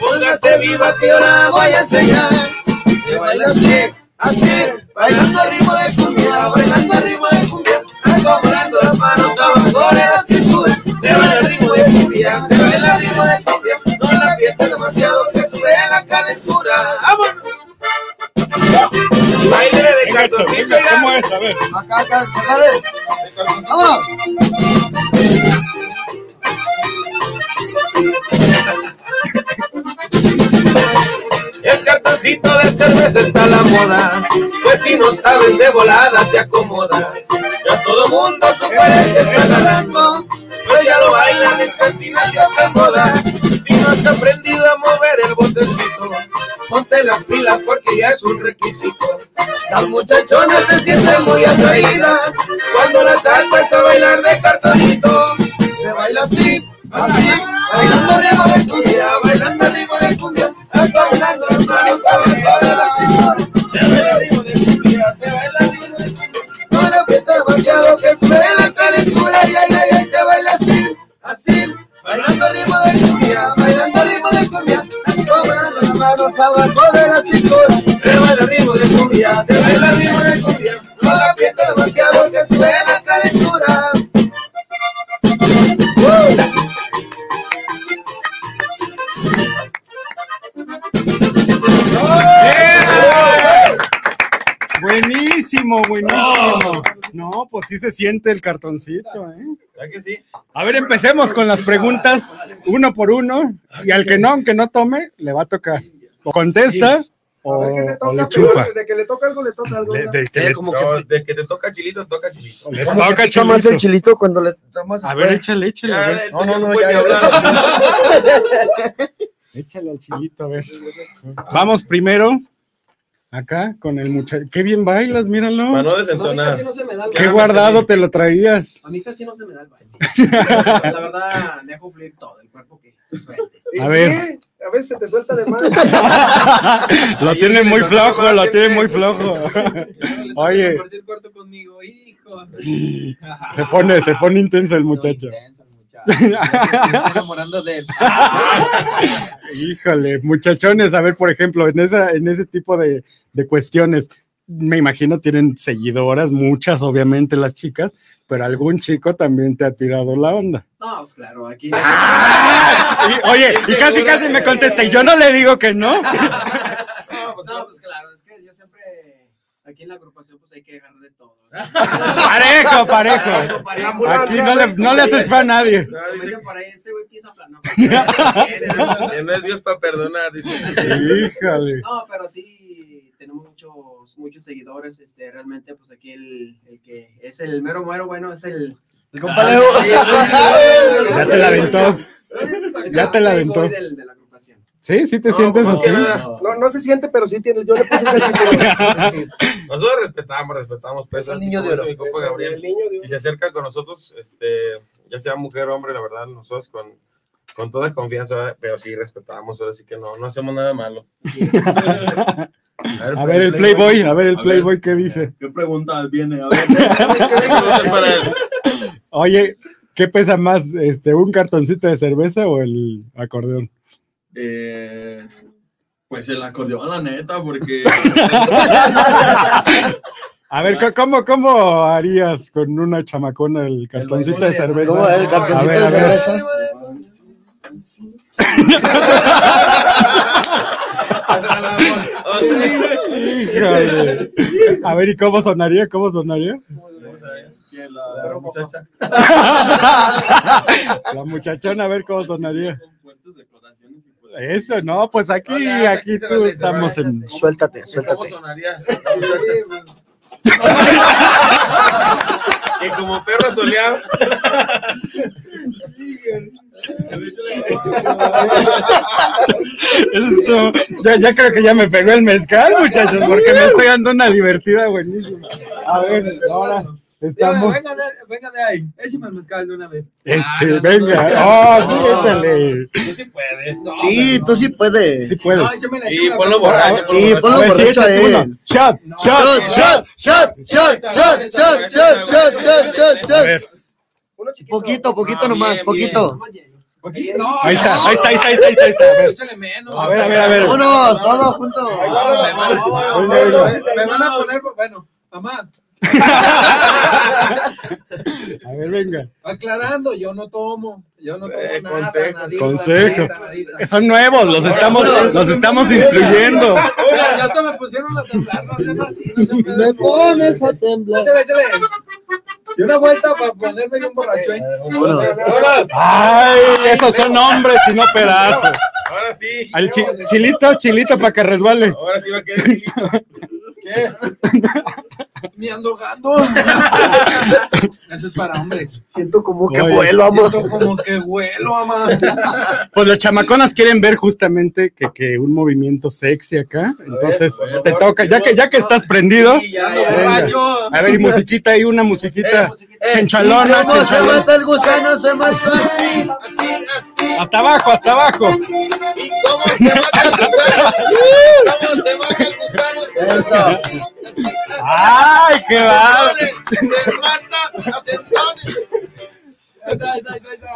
póngase viva que ahora voy a enseñar. Se baila así, así, bailando ritmo de cumbia, bailando ritmo de cumbia, acomodando las manos abajo de la cintura. Se baila al ritmo de cumbia, se baila Baile de cartoncito. ¿cómo es? A ver. Acá, acá, acá. Vámonos. El cartoncito de cerveza está a la moda, pues si no sabes de volada te acomoda. Ya todo mundo supone que está ganando, pero ya lo bailan en cantinas y hasta en bodas. Si no has aprendido a mover el botecito, ponte las pilas porque ya es un requisito. Las muchachonas se sienten muy atraídas cuando las sacas a bailar de cartonito. Se baila así, así, bailando ritmo de cumbia, bailando ritmo de cumbia, las manos la. Pues sí se siente el cartoncito, ¿eh? ¿Ya que sí? A ver, empecemos con las preguntas uno por uno. Y al que no, aunque no tome, le va a tocar. O contesta A o, ver qué te o toca, le pero chupa. de que le toca algo, le toca algo. De, del que le, como No, de que te toca chilito, toca chilito. les ¿Cómo que toca pica más el chilito. chilito cuando le tomas A ver, échale, échale. a Ya, ver. No, no, no, puede ya, hablar. Échale al chilito, a ver. Vamos primero acá con el muchacho. Qué bien bailas, míralo. Para no No, a mí desentonar. casi no se me da el Qué guardado te lo traías. A mí casi no se me da el baile. La verdad, dejo fluir todo el cuerpo que se suelte. Y A sí, ver. A veces se te suelta de más. Lo Ahí tiene muy flojo, lo tiene muy flojo. Oye. Compartir cuarto conmigo, hijo. Se pone, se pone intenso el muchacho. Intenso enamorando de él. Híjole, muchachones, a ver, por ejemplo, en, esa, en ese tipo de, de cuestiones, me imagino tienen seguidoras, muchas, obviamente, las chicas, pero algún chico también te ha tirado la onda. No, pues claro, aquí. Y, oye, y casi casi me contesta, y yo no le digo que no. No, pues, no, pues claro, es que yo siempre Aquí en la agrupación pues hay que dejar de todo. Parejo, parejo. Aquí no le, no le haces fe a nadie. No, dice por ahí, este güey piensa plano. que no es Dios para perdonar, dice. Híjole. No, pero sí tenemos muchos, muchos seguidores. Este, realmente, pues aquí el, el que es el mero mero bueno es el. El compa Leo. Ya te la aventó. Ya te la aventó. Del, de la agrupación. Sí, sí te No, sientes así. No, no se siente, pero sí tiene. Yo le puse ese título. Nosotros respetamos, respetamos. Pues, así niño de oro. Mi compa Es el Gabriel. niño de y se acerca con nosotros, este, ya sea mujer o hombre, la verdad, nosotros con, con toda confianza, pero sí respetamos, ahora sí que no, no hacemos nada malo. A ver el Playboy, a ver el A ver. Playboy qué dice. ¿Qué pregunta viene? A ver. Para él. Oye, ¿qué pesa más, este, un cartoncito de cerveza o el acordeón? Eh, pues el acordeón, la neta, porque A ver, ¿cómo- ¿cómo, harías con una chamacona el cartoncito de cerveza? ¿Cómo el A cartoncito ver, de a ver. cerveza? Híjole. A ver, ¿y cómo sonaría? ¿Cómo sonaría? La muchacha. La muchachona, a ver cómo sonaría. son fuertes declaraciones y pues, Eso, no, pues aquí, Hola, aquí tú estamos en... Suéltate, ¿Y ¿Cómo suéltate. sonaría? Y como perro soleado. Eso es todo. Ya, ya creo que ya me pegó el mezcal, muchachos, porque me estoy dando una divertida buenísima. A ver, ahora estamos... Venga de, venga de ahí, échame el mezcal de una vez. Eh, sí, venga, oh, sí, échale. Tú sí puedes. Sí, tú sí puedes. Sí puedes. No, échame Y ponlo borracho. Sí, ponlo borracho a él. Shot, shot. Shot, shot, shot, shot, shot, shot, shot, shot, shot. Poquito, poquito Ah, nomás, poquito. No, ahí está, ahí está, ahí está, ahí está, ahí está, ahí está. A ver, échale menos. a ver, a ver. A ver. Vámonos, todos juntos. Me van a poner, bueno, mamá, A ver, venga. aclarando, yo no tomo, yo no tomo Eh, nada, consejo. nadita, Consejo. nadita. Son nuevos, los estamos, los estamos instruyendo. Oiga, ya hasta me pusieron a temblar, no sean así, no sean Me pones a temblar. Échale, échale. Y una vuelta para ponerme bien borracho, ¿eh? Vámonos. Ay, esos son hombres y no pedazos. Ahora sí. Al chi- chilito, chilito para que resbale. Ahora sí va a quedar chilito. ¿Qué? Me ando gando. Eso es para hombres. Siento como que Oye, vuelo, amor. Siento como que vuelo, mamá. Pues las chamaconas quieren ver justamente que, que un movimiento sexy acá. Entonces A ver, te toca, ya que, ya que estás prendido. Sí, ya, Ando ya. Venga. borracho. A ver, y musiquita ahí, una musiquita Eh, chinchalona, ¿Cómo se mata el gusano? Se mata así. Así, así. Hasta abajo, hasta abajo. ¿Y cómo se mata el gusano? ¿Cómo se mata el gusano? Se Eso. ¡Ay, qué va! Se mata a centones.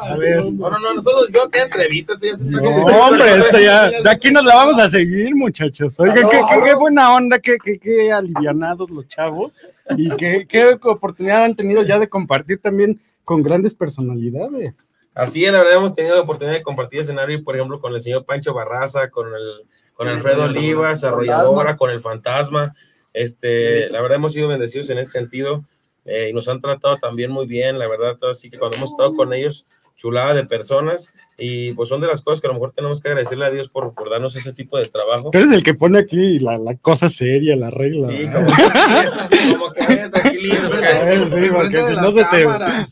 A ver. No, no, no, nosotros yo te entrevistas, ya se está No, hombre, esto ya, de aquí nos la vamos a seguir, muchachos. Oigan, qué, qué, qué buena onda, qué, qué, qué alivianados los chavos y qué, qué oportunidad han tenido ya de compartir también con grandes personalidades. Así es, la verdad hemos tenido la oportunidad de compartir escenario, por ejemplo, con el señor Pancho Barraza, con el con Alfredo Olivas, arrolladora, con el fantasma. Este, la verdad hemos sido bendecidos en ese sentido eh, y nos han tratado también muy bien, la verdad, todo así que cuando hemos estado con ellos, chulada de personas y pues son de las cosas que a lo mejor tenemos que agradecerle a Dios por, por darnos ese tipo de trabajo. Tú eres el que pone aquí la, la cosa seria, la regla. Sí, como que, como que vaya tranquilito, porque- Eh, sí, porque si no se te,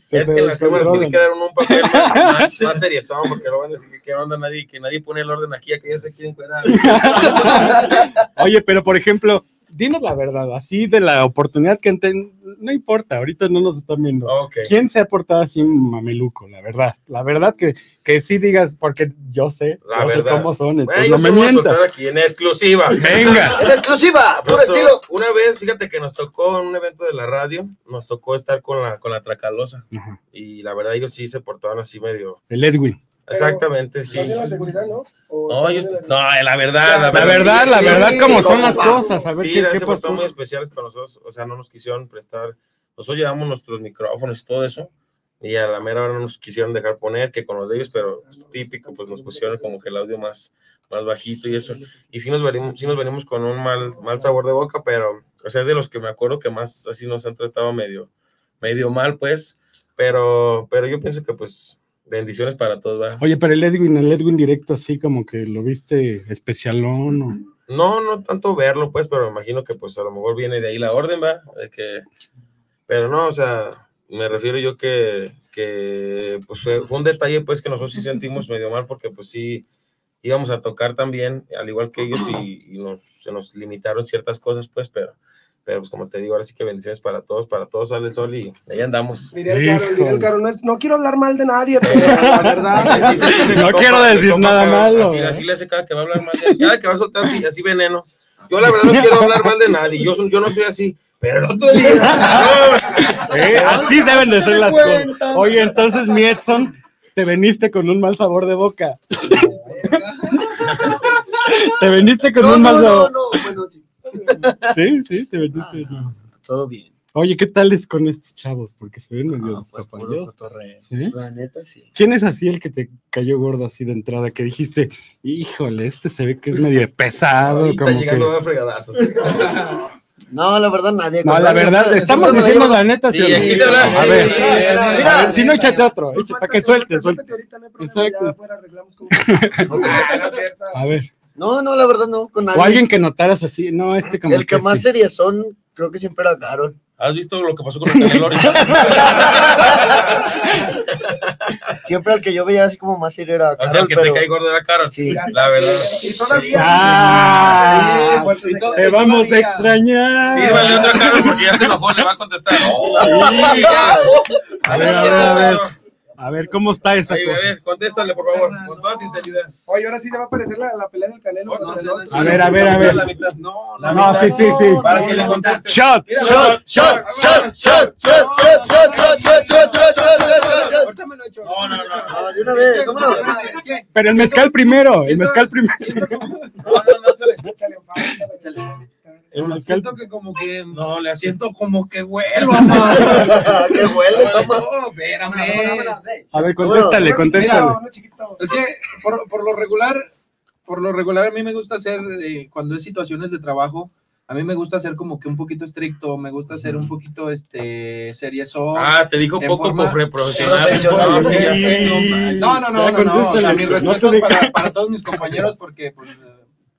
se es que las cámaras tienen descontrolan. que dar un, un papel más, más, más seriezón, porque lo van a decir que qué onda nadie, que nadie pone el orden aquí, que ya se quieren cuidar. Oye, pero por ejemplo, dinos la verdad, así de la oportunidad que tenido, no importa, ahorita no nos están viendo. Ok. ¿Quién se ha portado así mameluco? La verdad, la verdad que, que sí digas, porque yo sé, La yo sé cómo son, Bueno, entonces yo no me se voy a mientas. soltar aquí en exclusiva. Venga, En exclusiva, puro Nos estilo. Una vez, fíjate que nos tocó en un evento de la radio, nos tocó estar con la, con la Tracalosa. Ajá. Y la verdad, ellos sí se portaban así medio. el Edwin. Exactamente, sí. ¿No tiene la seguridad, no? ¿O No, la- no, la verdad, la La verdad, la sí, verdad, sí, cómo son las cosas, a ver Sí, qué, qué portaron muy pasó. especiales con nosotros, o sea, no nos quisieron prestar. Nosotros llevamos nuestros micrófonos y todo eso, y a la mera hora no nos quisieron dejar poner, que con los de ellos, pero pues, típico, pues nos pusieron como que el audio más, más bajito y eso. Y sí nos venimos, sí nos venimos con un mal, mal sabor de boca, pero o sea, es de los que me acuerdo que más así nos han tratado medio, medio mal, pues, pero, pero yo pienso que pues bendiciones para todos, ¿verdad? Oye, pero el Edwin, el Edwin directo así como que lo viste especialón o... No, no tanto verlo, pues, pero me imagino que pues a lo mejor viene de ahí la orden, ¿va? De que, pero no, o sea, me refiero yo que, que pues fue, un detalle pues que nosotros sí sentimos medio mal porque pues sí íbamos a tocar también, al igual que ellos, y, y nos, se nos limitaron ciertas cosas, pues, pero, pero pues como te digo, ahora sí que bendiciones para todos, para todos sale el sol y ahí andamos. Diría el Carol, diría el Carol, no, es- no quiero hablar mal de nadie, pero la verdad. Sí, sí, sí, sí, No quiero decir nada malo, Así, ¿eh? así le hace cada que va a hablar mal, de- cada que va a soltar así, así veneno. Yo la verdad no quiero hablar mal de nadie, yo, yo no soy así, pero el otro día... no, Eh, así deben de ser las cosas. Oye, entonces mi Edson, te veniste con un mal sabor de boca. te veniste con No, un no, mal no, sabor. no, bueno, sí. Sí, te veniste. Todo bien. Oye, ¿qué tal es con estos chavos? Porque se ven medio Ah, pues. ¿Sí? La neta, sí. ¿Quién es así el que te cayó gordo así de entrada? Que dijiste, híjole, este se ve que es medio pesado. ahorita Como llegando que... a fregadazos. No, la verdad, nadie. No, la verdad, siempre- estamos diciendo la neta. Sí, ¿sí o no? aquí se habla, A ver, sí, mira, si no, échate otro, echa- para que suelte, suelte. Suéltate ahorita, no hay problema, Exacto. ya afuera arreglamos como- A ver, No, no, la verdad, no. Con nadie. o alguien que notaras así, no, este como El que más sí. serias son, creo que siempre era Carol. ¿Has visto lo que pasó con el Canelo ahorita? Siempre al que yo veía así como más serio era O Carol. sea, el que pero... te cae gordo era Carol. Sí. La verdad. Y todavía. Ah, Sí, y te vamos a extrañar. Sírvale otra Carol porque ya se enojó, le va a contestar. Sí. A ver, a ver, a ver. A ver, ¿cómo está esa Ahí, cosa? contéstale, por favor, con toda sinceridad. Oye, ahora sí te va a aparecer la, la pelea del Canelo. Oh, contra no, el no, otro. A ver, a ver, a ver. La mitad. No, La No, mitad. sí, sí, sí. Para que le conteste. Shot. Shot, shot, shot, shot, shot, shot, shot, shot, shot, shot, shot, shot, shot, shot. Ahorita me lo he hecho. No, no, no. Ah, de una vez, vámonos. Pero el mezcal primero, el mezcal primero. No, no, no, Échale, falta, échale. El mezcal. Siento que como que No, le hace. siento como que huelo, amor. ¿Qué huele, mamá? No, espérame. A ver, contéstale, contéstale. chiquito. Es que por, por lo regular, por lo regular a mí me gusta hacer, eh, cuando es situaciones de trabajo, a mí me gusta ser como que un poquito estricto, me gusta ser un poquito, este, seriezón. Ah, te dijo poco forma- por profesional. No, no. No, no, no, Ya no, no, o sea, mis respetos para, para todos mis compañeros porque pues, eh,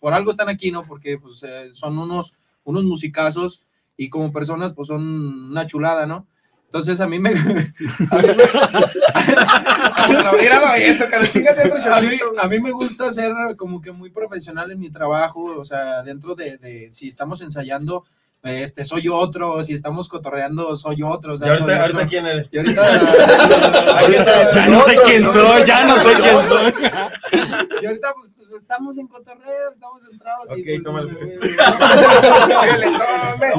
por algo están aquí, ¿no? Porque pues, eh, son unos, unos musicazos y como personas pues son una chulada, ¿no? Entonces a mí me... a mí me- gusta ser como que muy profesional en mi trabajo, o sea, dentro de, de si estamos ensayando, este, soy otro, si estamos cotorreando, soy otro, o ¿Y sea, ahorita, soy ahorita otro. quién eres? Y ahorita, Ahorita Ya no sé quién soy, ya no sé quién soy. y ahorita pues, estamos en cotorreo, estamos centrados. Ok, y, pues, eh, tome.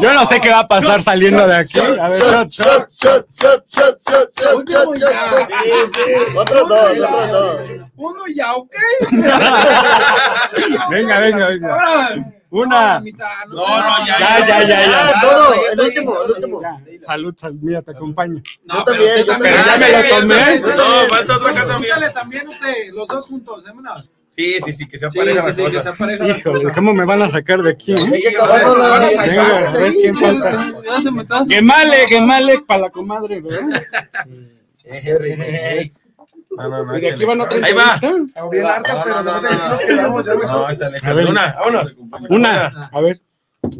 Yo no sé qué va a pasar saliendo de aquí. A ver, shot, shot. Shot, shot, shot, shot, shot, shot, shot. Otros dos, otros dos. Uno ya, ¿ok? Venga, venga, venga. Una. No, no, ya, Ya, ya, ya, ya. Todo, el último, el último. Salud, salud, mira, te acompaño. No, Yo también, usted yo también. también. Pero ya me lo tomé. No, falta otra casa mía. Échale también usted, los dos juntos, démonos. Sí, sí, sí, que sea Sí, pareja sí, la sí, que pareja la Híjole. ¿cómo me van a sacar de aquí? eh? Que Sí, a ver quién falta. Se Gemale, gemale para la comadre, ¿verdad? Qué rico. Ey. No, no, no. Y de aquí van otra Ahí va. Estamos bien hartas, pero no, no, nos no. quedamos ya No, échale, A échale. ver. Una, vámonos. Una, a ver,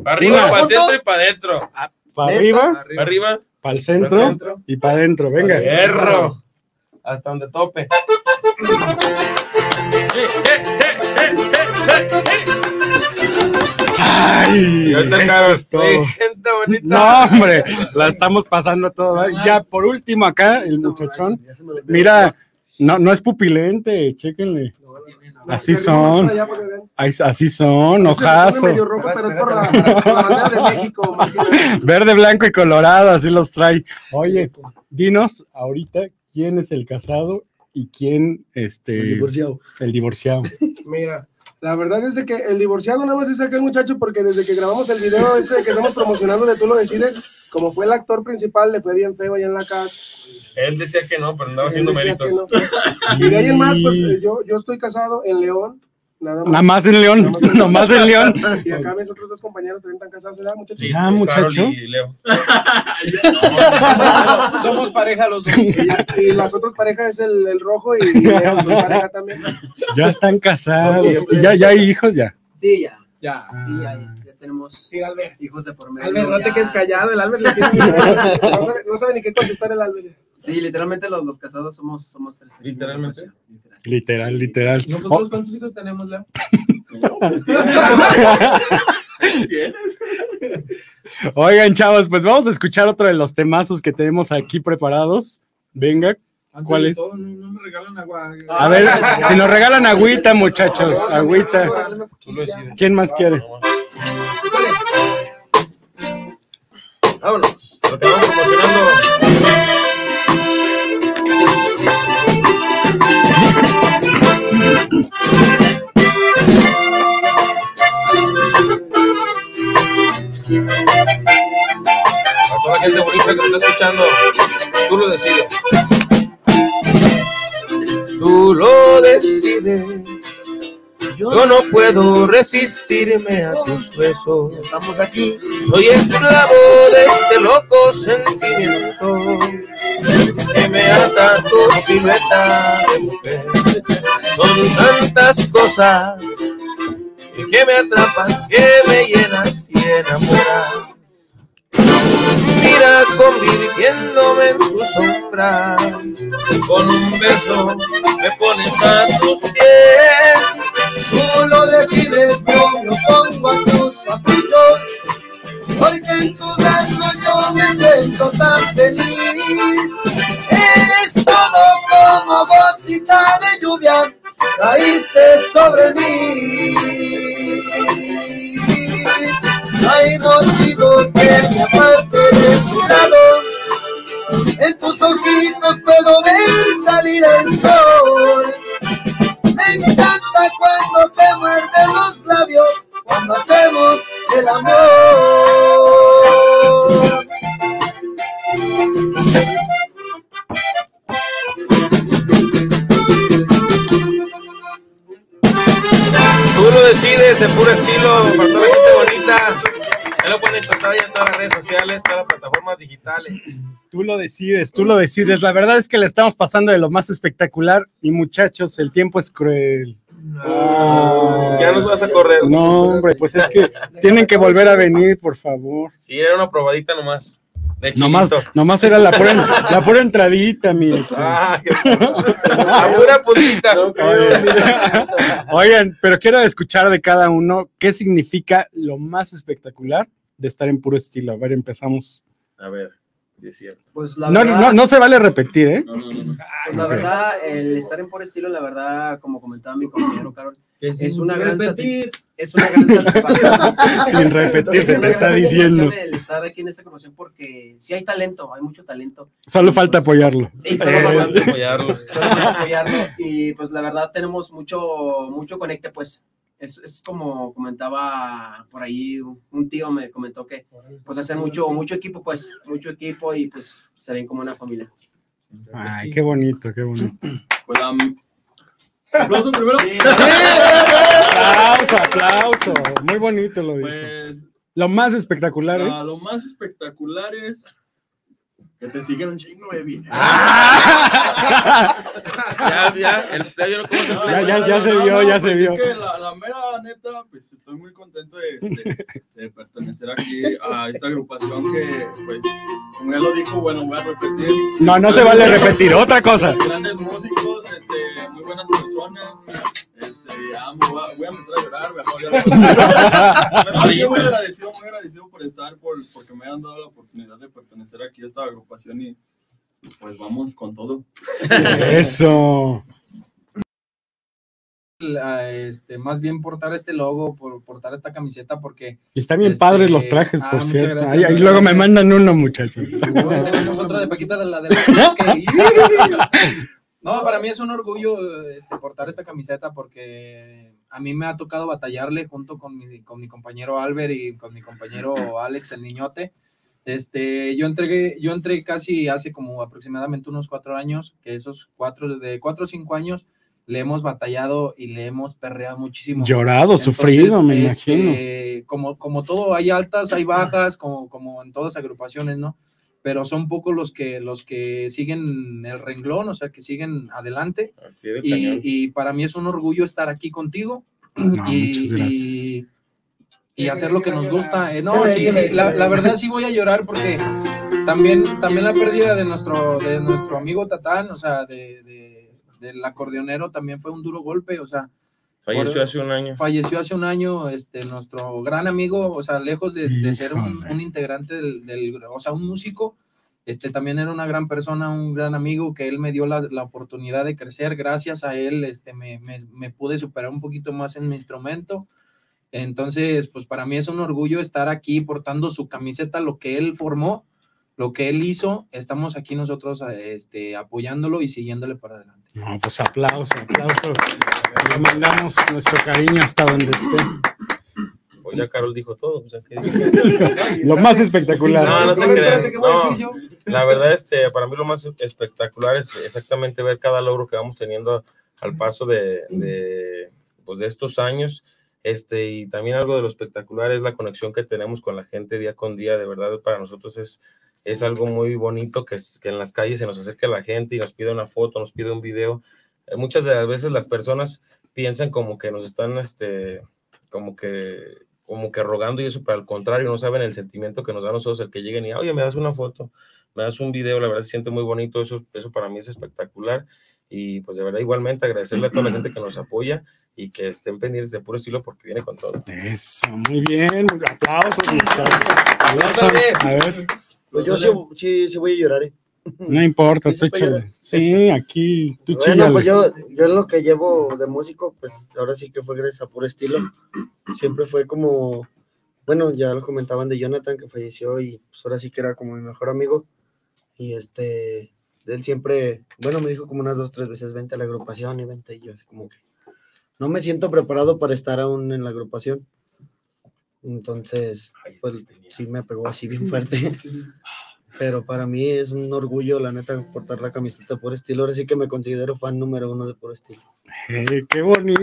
Para arriba, para el centro y para adentro. para arriba, Para arriba, para el centro y para adentro. Venga. Hierro. Hasta donde tope. Eh, eh, eh. Ay, eso es todo. Sí, gente bonita. No, hombre, la estamos pasando todo. Ya, por último, acá, el muchachón. Mira, no, no es pupilente, chéquenle. Así son. Así son, hojazo. Verde, blanco y colorado, así los trae. Oye, dinos ahorita quién es el casado y quién este el divorciado. El divorciado. Mira, la verdad es de que el divorciado nada más es aquel muchacho porque desde que grabamos el video ese que estamos promocionando de Tú lo decides, como fue el actor principal, le fue bien feo allá en la casa. Él decía que no, pero andaba haciendo Él méritos. no. Y de ahí en más, pues yo, yo estoy casado en León, Nada más, en León, nada más en León. Y acá mis otros dos compañeros también están casados, ¿verdad, muchachos? Sí, ya, muchacho. Y Leo. Somos pareja los dos. Y, las otras parejas es el, el rojo y Leo, su pareja también. Ya están casados. ¿Y ya, ya hay hijos ya? Sí, ya. Ya. Sí, ya, ya, ya tenemos Albert. hijos de por medio. Albert, no te quedes callado, el Albert le tiene miedo. no, sabe, no sabe ni qué contestar el Albert. Sí, literalmente los, los casados somos, somos tres. Literalmente. Literal. Literal, literal. ¿Nosotros cuántos hijos tenemos, Leo? Oigan, chavos, pues vamos a escuchar otro de los temazos que tenemos aquí preparados. Venga, Antes ¿Cuál es? todo, no, no me regalan agua. a ver, si nos regalan agüita, muchachos, agüita. ¿Quién más quiere? Vámonos. Lo que vamos promocionando. A toda la gente bonita que nos está escuchando, tú lo decides. Tú lo decides. Yo no puedo resistirme a tus besos. Estamos aquí. Soy esclavo de este loco sentimiento que me ata tu silueta de mujer. Son tantas cosas que me atrapas, que me llenas y enamoras. Mira convirtiéndome en tu sombra, con un beso me pones a tus pies. Tú lo decides, yo lo pongo a tus caprichos. Porque en tu beso yo me siento tan feliz. Eres todo como gotita de lluvia, caíste sobre mí. Hay motivo que me aparte de tu lado. En tus ojitos puedo ver salir el sol. Me encanta cuando te muerden los labios, cuando hacemos el amor. Tú lo decides, tú lo decides. La verdad es que le estamos pasando de lo más espectacular y muchachos, el tiempo es cruel. Ya nos vas a correr. No, hombre, pues es que tienen que volver a venir, por favor. Sí, era una probadita nomás. Nomás, nomás era la pura, la pura entradita, mi. Ah, qué La pura putita. Oigan, pero quiero escuchar de cada uno qué significa lo más espectacular de estar en puro estilo. A ver, empezamos. A ver, sí es cierto. Pues la No, verdad, no, no se vale repetir, ¿eh? No, no, no, no. pues la verdad, el estar en por estilo, la verdad, como comentaba mi compañero Carol, es una gran es una gran satisfacción. Sin repetir, se te está diciendo. El estar aquí en esta promoción porque sí hay talento, hay mucho talento. Solo falta apoyarlo. Sí, solo Eh, falta- Apoyarlo. solo falta apoyarlo y pues la verdad tenemos mucho, mucho conecte pues. Es, es como comentaba por ahí, un tío me comentó que pues hacer mucho, mucho equipo pues, mucho equipo y pues se ven como una familia. Ay, qué bonito, qué bonito. Pues la... Aplauso primero. Aplauso, aplauso. Muy bonito lo dijo. Pues Lo más espectacular es. lo más espectacular es que te siguen un chingo de bien. Ya, ya, el playo no conoce el Ya, ya, ya se vio, ya se pues vio. Es que la, la mera neta, pues estoy muy contento de, este, de pertenecer aquí a esta agrupación que, pues, como ya lo dijo, bueno, voy a repetir. No, no se vale repetir. Otra cosa. Grandes músicos, este, muy buenas personas. Este, ya me voy, a, voy a empezar a llorar, sí, muy agradecido, muy agradecido por estar, por, porque me han dado la oportunidad de pertenecer aquí a esta agrupación y pues vamos con todo. Eso. La, este, más bien portar este logo, por portar esta camiseta, porque Y están bien Este, padres los trajes, ah, por cierto. gracias, Ahí, luego me mandan uno, muchachos. tenemos otra de Paquita de la de la que- No, para mí es un orgullo este, portar esta camiseta porque a mí me ha tocado batallarle junto con mi, con mi compañero Albert y con mi compañero Alex el Niñote. Este, yo entregué, yo entré casi hace como aproximadamente unos cuatro años, que esos cuatro, de cuatro o cinco años, le hemos batallado y le hemos perreado muchísimo. Llorado, sufrido, me este, imagino. Como, como todo, hay altas, hay bajas, como, como en todas agrupaciones, ¿no? Pero son pocos los que, los que siguen el renglón, o sea, que siguen adelante. Y, y, para mí es un orgullo estar aquí contigo No, y, y, y hacer lo que nos gusta. Eh, no, sí, sí, la, la verdad sí voy a llorar porque también, también la pérdida de nuestro, de nuestro amigo Tatán, o sea, de, de- del acordeonero también fue un duro golpe, o sea, Falleció por- hace un año. falleció hace un año este, nuestro gran amigo, o sea, lejos de, de ser un integrante del, del- o sea, un músico, este, también era una gran persona, un gran amigo que él me dio la, la oportunidad de crecer, gracias a él este, me, me- me pude superar un poquito más en mi instrumento, entonces, pues para mí es un orgullo estar aquí portando su camiseta, lo que él formó, lo que él hizo, estamos aquí nosotros este, apoyándolo y siguiéndole para adelante. No, pues aplauso, aplauso. Le mandamos nuestro cariño hasta donde esté. Pues ya Carol dijo todo. o sea, ¿qué dijo? Lo más espectacular. No, no se crean. espérate, ¿qué voy a No, decir yo? La verdad, este, para mí lo más espectacular es exactamente ver cada logro que vamos teniendo al paso de, de, pues, de estos años. Este, y también algo de lo espectacular es la conexión que tenemos con la gente día con día. De verdad, para nosotros es, es algo muy bonito que, es- que en las calles se nos acerque la gente y nos pide una foto, nos pide un video. Eh, Muchas de las veces las personas piensan como que nos están, este, como que, como que rogando y eso, pero al contrario, no saben el sentimiento que nos da a nosotros el que lleguen y, oye, me das una foto, me das un video, la verdad se siente muy bonito, eso, eso para mí es espectacular. Y pues de verdad, igualmente agradecerle a toda la gente que nos apoya y que estén pendientes de puro estilo porque viene con todo. Eso, muy bien. Aplausos, muchachos. Aplausos. A ver, Pues yo sí, sí, sí voy a llorar. ¿eh? no importa, Sí, tú échale. Sí, aquí, tú Bueno, pues yo, yo en lo que llevo de músico, pues ahora sí que fue gracias a puro estilo. Siempre fue como, bueno, ya lo comentaban de Jonathan que falleció y pues ahora sí que era como mi mejor amigo. Y este, él siempre, bueno, me dijo como unas dos, tres veces, vente a la agrupación y vente y yo así como que no me siento preparado para estar aún en la agrupación. Entonces, pues sí me pegó así bien fuerte. Pero para mí es un orgullo, la neta, portar la camiseta por estilo. Ahora sí que me considero fan número uno de por estilo. Eh, qué bonito.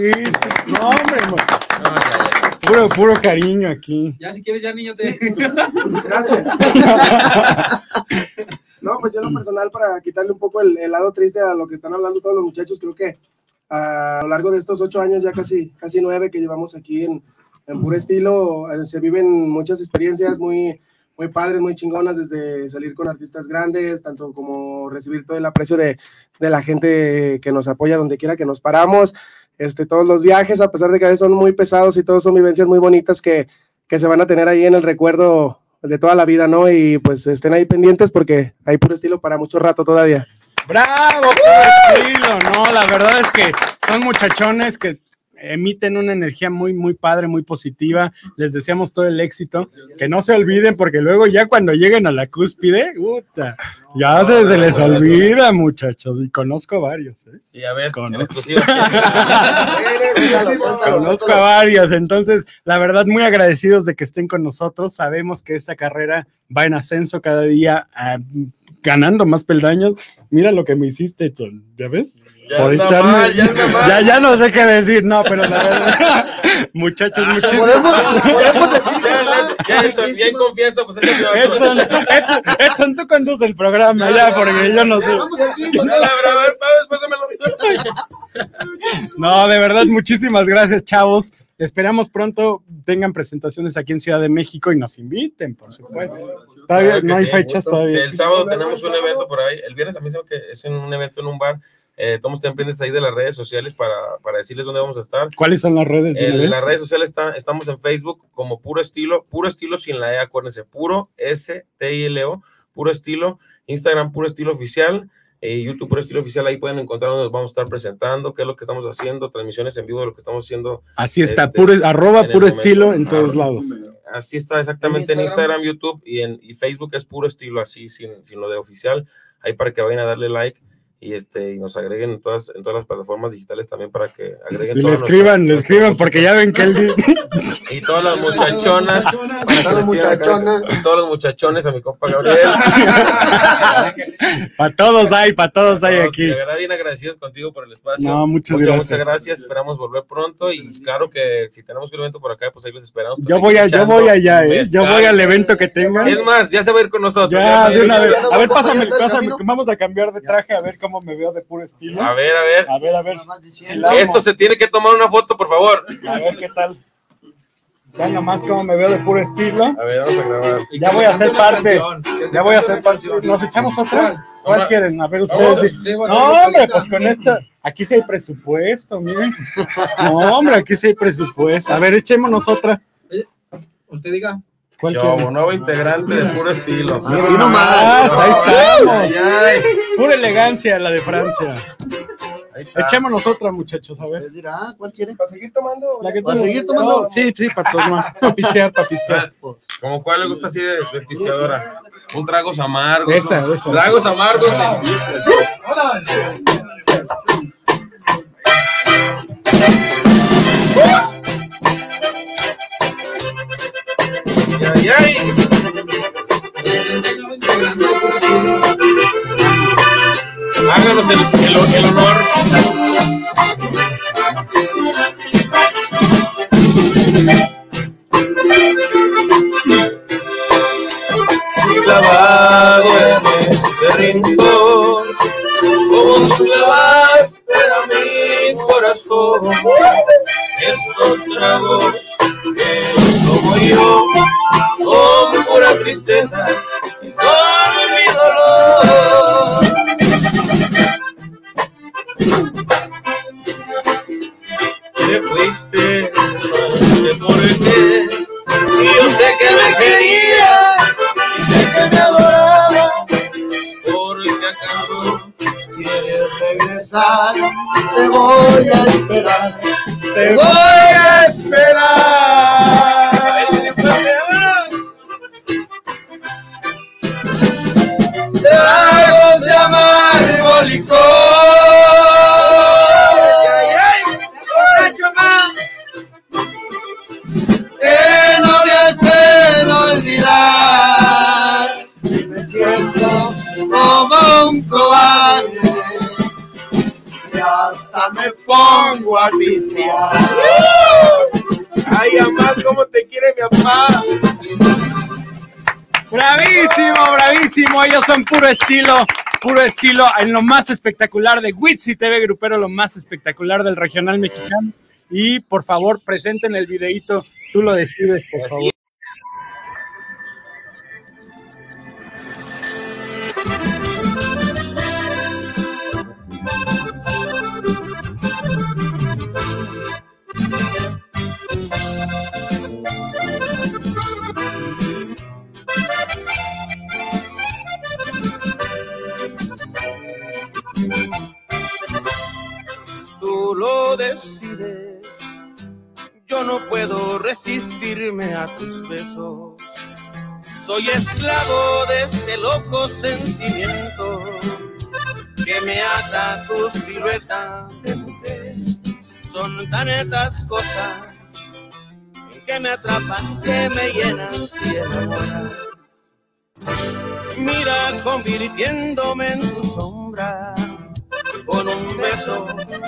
No, hombre, No, ya, ya. puro, puro cariño aquí. Ya, si quieres, ya, niño, te... Gracias. No, pues yo en lo personal, para quitarle un poco el, el lado triste a lo que están hablando todos los muchachos, creo que a lo largo de estos ocho años, ya casi, casi nueve que llevamos aquí en, en puro estilo, eh, se viven muchas experiencias muy, muy padres, muy chingonas, desde salir con artistas grandes, tanto como recibir todo el aprecio de, de la gente que nos apoya donde quiera que nos paramos, este, todos los viajes, a pesar de que a veces son muy pesados y todos son vivencias muy bonitas que, que se van a tener ahí en el recuerdo de toda la vida, ¿no? Y pues estén ahí pendientes porque hay puro estilo para mucho rato todavía. ¡Bravo! Puro estilo. No, la verdad es que son muchachones que emiten una energía muy, muy padre, muy positiva. Les deseamos todo el éxito. Que no se olviden, porque luego ya cuando lleguen a la cúspide, puta, ya se, se les olvida, muchachos. Y conozco varios. ¿eh? Y a ver, Conozco. Conozco a varios, entonces la verdad muy agradecidos de que estén con nosotros. Sabemos que esta carrera va en ascenso cada día, ah, ganando más peldaños. Mira lo que me hiciste, Edson, ¿ya ves? Ya Por echarme- mal, ya ya, ya no sé qué decir, no, pero la verdad, muchachos, muchísimas Podemos, podemos decir Ya, Edson, ya hay confianza, pues. Edson, Edson, Edson, tú conduces el programa ya, porque yo no sé. Vamos aquí No, la. No, de verdad, muchísimas gracias, chavos. Esperamos pronto tengan presentaciones aquí en Ciudad de México y nos inviten, por supuesto. Todavía Claro no hay sí. fechas Sí, todavía. el sábado tenemos un evento por ahí. El viernes a mí se que es en un evento en un bar. Eh, todos estén pendientes ahí de las redes sociales para, para decirles dónde vamos a estar. ¿Cuáles son las redes? En vez? las redes sociales está, estamos en Facebook como Puro Estilo, Puro Estilo sin la E, acuérdense, Puro S-T-I-L-O, Puro Estilo, Instagram Puro Estilo Oficial, eh, YouTube Puro Estilo Oficial, ahí pueden encontrar donde nos vamos a estar presentando, qué es lo que estamos haciendo, transmisiones en vivo de lo que estamos haciendo. Así está, este, puro, arroba en puro estilo en todos Arroba. lados. Así está exactamente en ¿En Instagram, Instagram? YouTube y en y Facebook es Puro Estilo, así, sin, sin lo de oficial, ahí para que vayan a darle like y este y nos agreguen en todas en todas las plataformas digitales también para que agreguen y le escriban le escriban porque ya ven que él y todas las muchachonas todas las muchachonas y todos los muchachones a mi compa Gabriel para todos hay para todos hay aquí de verdad bien agradecidos contigo por el espacio no muchas, muchas gracias muchas gracias esperamos volver pronto y claro que si tenemos un evento por acá pues ahí los esperamos yo voy a, yo voy allá ¿eh? yo voy al evento que tengan es más ya se va a ir con nosotros ya, de una vez a ver pásame pásame vamos a cambiar de traje a ver cómo me veo de puro estilo. A ver, a ver. A ver, a ver. Esto se tiene que tomar una foto, por favor. A ver qué tal. Ya nomás cómo me veo de puro estilo. A ver, vamos a grabar. Ya voy a ser parte. Ya voy a ser parte. ¿Nos echamos otra? ¿Cuál quieren? A ver, ustedes. No, hombre, pues con esta. Aquí sí hay presupuesto, miren. No, hombre, aquí sí hay presupuesto. A ver, echémonos otra. Usted diga. Yo, nuevo integrante de puro estilo. Así nomás, ahí estamos. Pura elegancia la de Francia. Echémonos otra, muchachos, a ver. dirá? ¿Cuál quiere? ¿Para seguir tomando? La que ¿Para seguir tomando? sí, sí, para tomar. Para pistear, para pistear. ¿Cómo cuál le gusta así de, de pisteadora? Un tragos amargos. Esa, ¿no? esa. Tragos amargos. Ay, ay. Háganos el, el, el honor. Clavado en este rincón, como tú clavaste a mi corazón, estos tragos que como yo son pura tristeza y son mi dolor. Puro estilo, puro estilo en lo más espectacular de Witsi TV Grupero, lo más espectacular del regional mexicano. Y por favor, presenten el videito. Tú lo decides, por favor. Lo decides. Yo no puedo resistirme a tus besos. Soy esclavo de este loco sentimiento que me ata tu silueta de mujer. Son tantas cosas que me atrapas, que me llenas y enamoras. Mira, convirtiéndome en tu sombra. Con un beso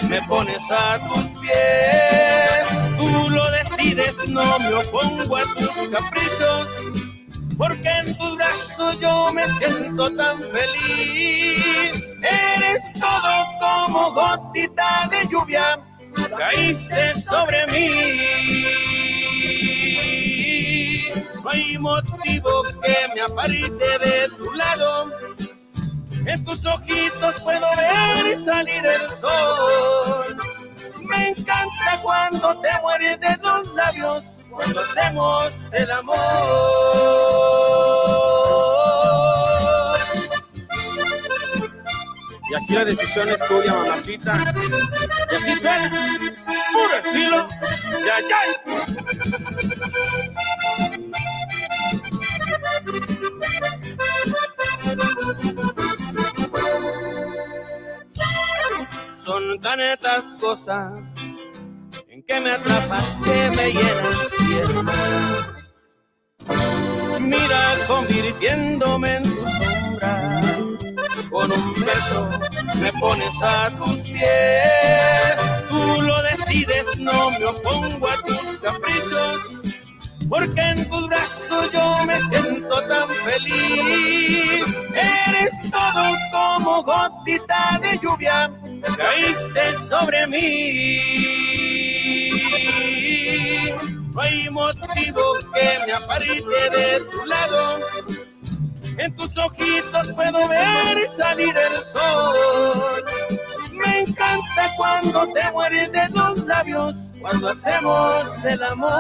me pones a tus pies. Tú lo decides, no me opongo a tus caprichos. Porque en tus brazos yo me siento tan feliz. Eres todo como gotita de lluvia. Caíste sobre mí. No hay motivo que me aparte de tu lado. En tus ojitos puedo ver salir el sol. Me encanta cuando te mueres de los labios, cuando hacemos el amor. Y aquí la decisión es tuya, mamacita. Y así suena, puro estilo. Ya, ya. Tantas cosas en que me atrapas, que me llenas siempre. Mira, convirtiéndome en tu sombra, con un beso me pones a tus pies. Tú lo decides, no me opongo a tus caprichos porque en tu brazo yo me siento tan feliz. Eres todo como gotita de lluvia, caíste sobre mí. No hay motivo que me aparte de tu lado. En tus ojitos puedo ver salir el sol. Me encanta cuando te mueres de los labios cuando hacemos el amor.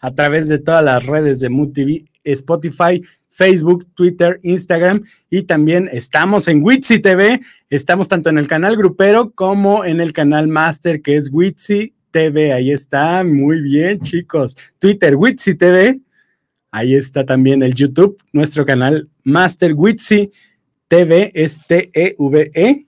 A través de todas las redes de Mood TV, Spotify, Facebook, Twitter, Instagram y también estamos en Witsi TV. Estamos tanto en el canal grupero como en el canal master que es Witsi TV. Ahí está, muy bien chicos. Twitter, Witsi TV. Ahí está también el YouTube, nuestro canal Master Witsi TV, es T-E-V-E.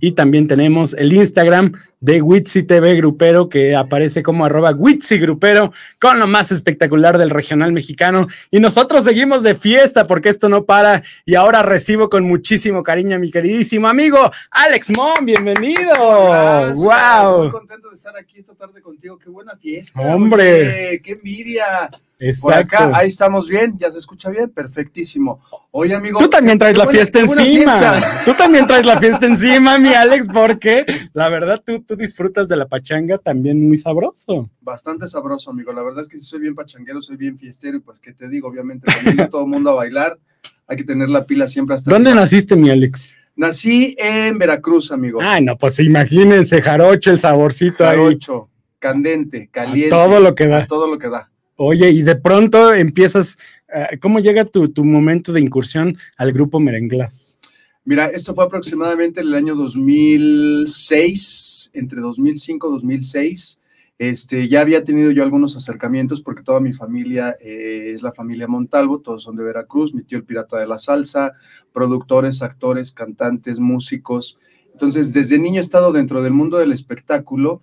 Y también tenemos el Instagram de Witsi TV Grupero, que aparece como arroba Witsi Grupero, con lo más espectacular del regional mexicano. Y nosotros seguimos de fiesta porque esto no para. Y ahora recibo con muchísimo cariño a mi queridísimo amigo Alex Mon, bienvenido. ¡Wow! Muy contento de estar aquí esta tarde contigo. Qué buena fiesta. Hombre. Oye, qué envidia. Exacto. Por acá, ahí estamos bien, ya se escucha bien, perfectísimo. Oye, amigo. Tú también traes la buena- fiesta encima. fiesta. Tú también traes la fiesta encima, mi Alex, porque la verdad tú, tú disfrutas de la pachanga también muy sabroso. Bastante sabroso, amigo. La verdad es que sí soy bien pachanguero, soy bien fiestero y pues, ¿qué te digo? Obviamente, cuando todo el mundo a bailar, hay que tener la pila siempre hasta ¿Dónde arriba. naciste, mi Alex? Nací en Veracruz, amigo. Ay, no, pues imagínense, jarocho, el saborcito ahí. Jarocho, candente, caliente. todo lo que da. todo lo que da. Oye, y de pronto empiezas, eh, ¿cómo llega tu, tu momento de incursión al grupo Merenglás? Mira, esto fue aproximadamente en el año 2006, entre 2005 y 2006. Este, ya había tenido yo algunos acercamientos porque toda mi familia eh, es la familia Montalvo, todos son de Veracruz, mi tío el pirata de la salsa, productores, actores, cantantes, músicos. Entonces, desde niño he estado dentro del mundo del espectáculo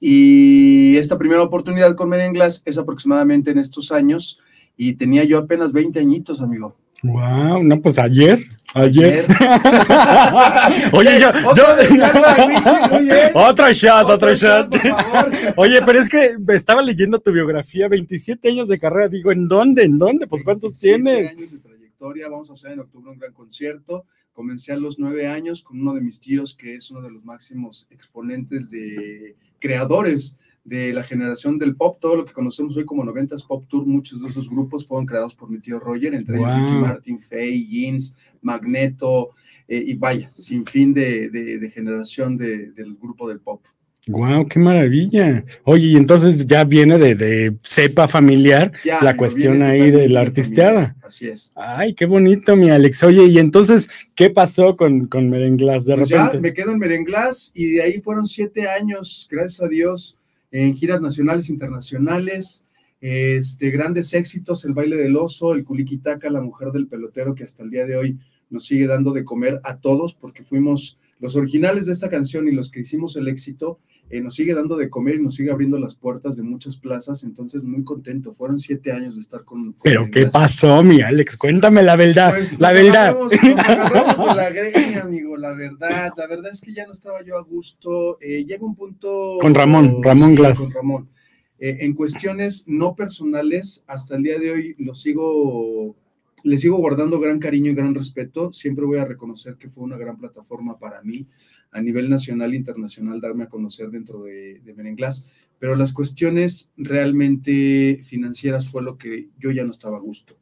y esta primera oportunidad con Media Glass es aproximadamente en estos años y tenía yo apenas 20 añitos, amigo. Wow, no, pues ayer, ayer. Ayer. Oye, yo, Otra yo- otro shot, Otro shot. shot, por favor. Oye, pero es que estaba leyendo tu biografía, 27 años de carrera, digo, ¿en dónde? ¿En dónde? Pues ¿cuántos 27 tienes? años de trayectoria, vamos a hacer en octubre un gran concierto. Comencé a los nueve años con uno de mis tíos que es uno de los máximos exponentes de creadores de la generación del pop, todo lo que conocemos hoy como 90s Pop Tour, muchos de esos grupos fueron creados por mi tío Roger, entre ellos Ricky Martin, Faye, Jeans, Magneto, eh, y vaya, sin fin de, de, generación del grupo del pop. Wow, qué maravilla. Oye, y entonces ya viene de, cepa familiar la cuestión ahí de la artisteada. Así es. Ay, qué bonito, mi Alex. Oye, y entonces, ¿qué pasó con, con Merenglas de pues repente? Ya me quedo en Merenglas y de ahí fueron siete años, gracias a Dios, en giras nacionales, internacionales, este, grandes éxitos, el baile del oso, el culiquitaca, la mujer del pelotero, que hasta el día de hoy nos sigue dando de comer a todos, porque fuimos los originales de esta canción y los que hicimos el éxito, eh, nos sigue dando de comer y nos sigue abriendo las puertas de muchas plazas, entonces muy contento. Fueron siete años de estar con... Pero ¿qué pasó, mi Alex? Cuéntame la verdad, pues, la verdad. la greña, amigo, la verdad. La verdad es que ya no estaba yo a gusto. Eh, llega un punto... Con Ramón, Ramón Glass. Con Ramón. Eh, en cuestiones no personales, hasta el día de hoy lo sigo le sigo guardando gran cariño y gran respeto. Siempre voy a reconocer que fue una gran plataforma para mí a nivel nacional e internacional darme a conocer dentro de, de pero las cuestiones realmente financieras fue lo que yo ya no estaba a gusto.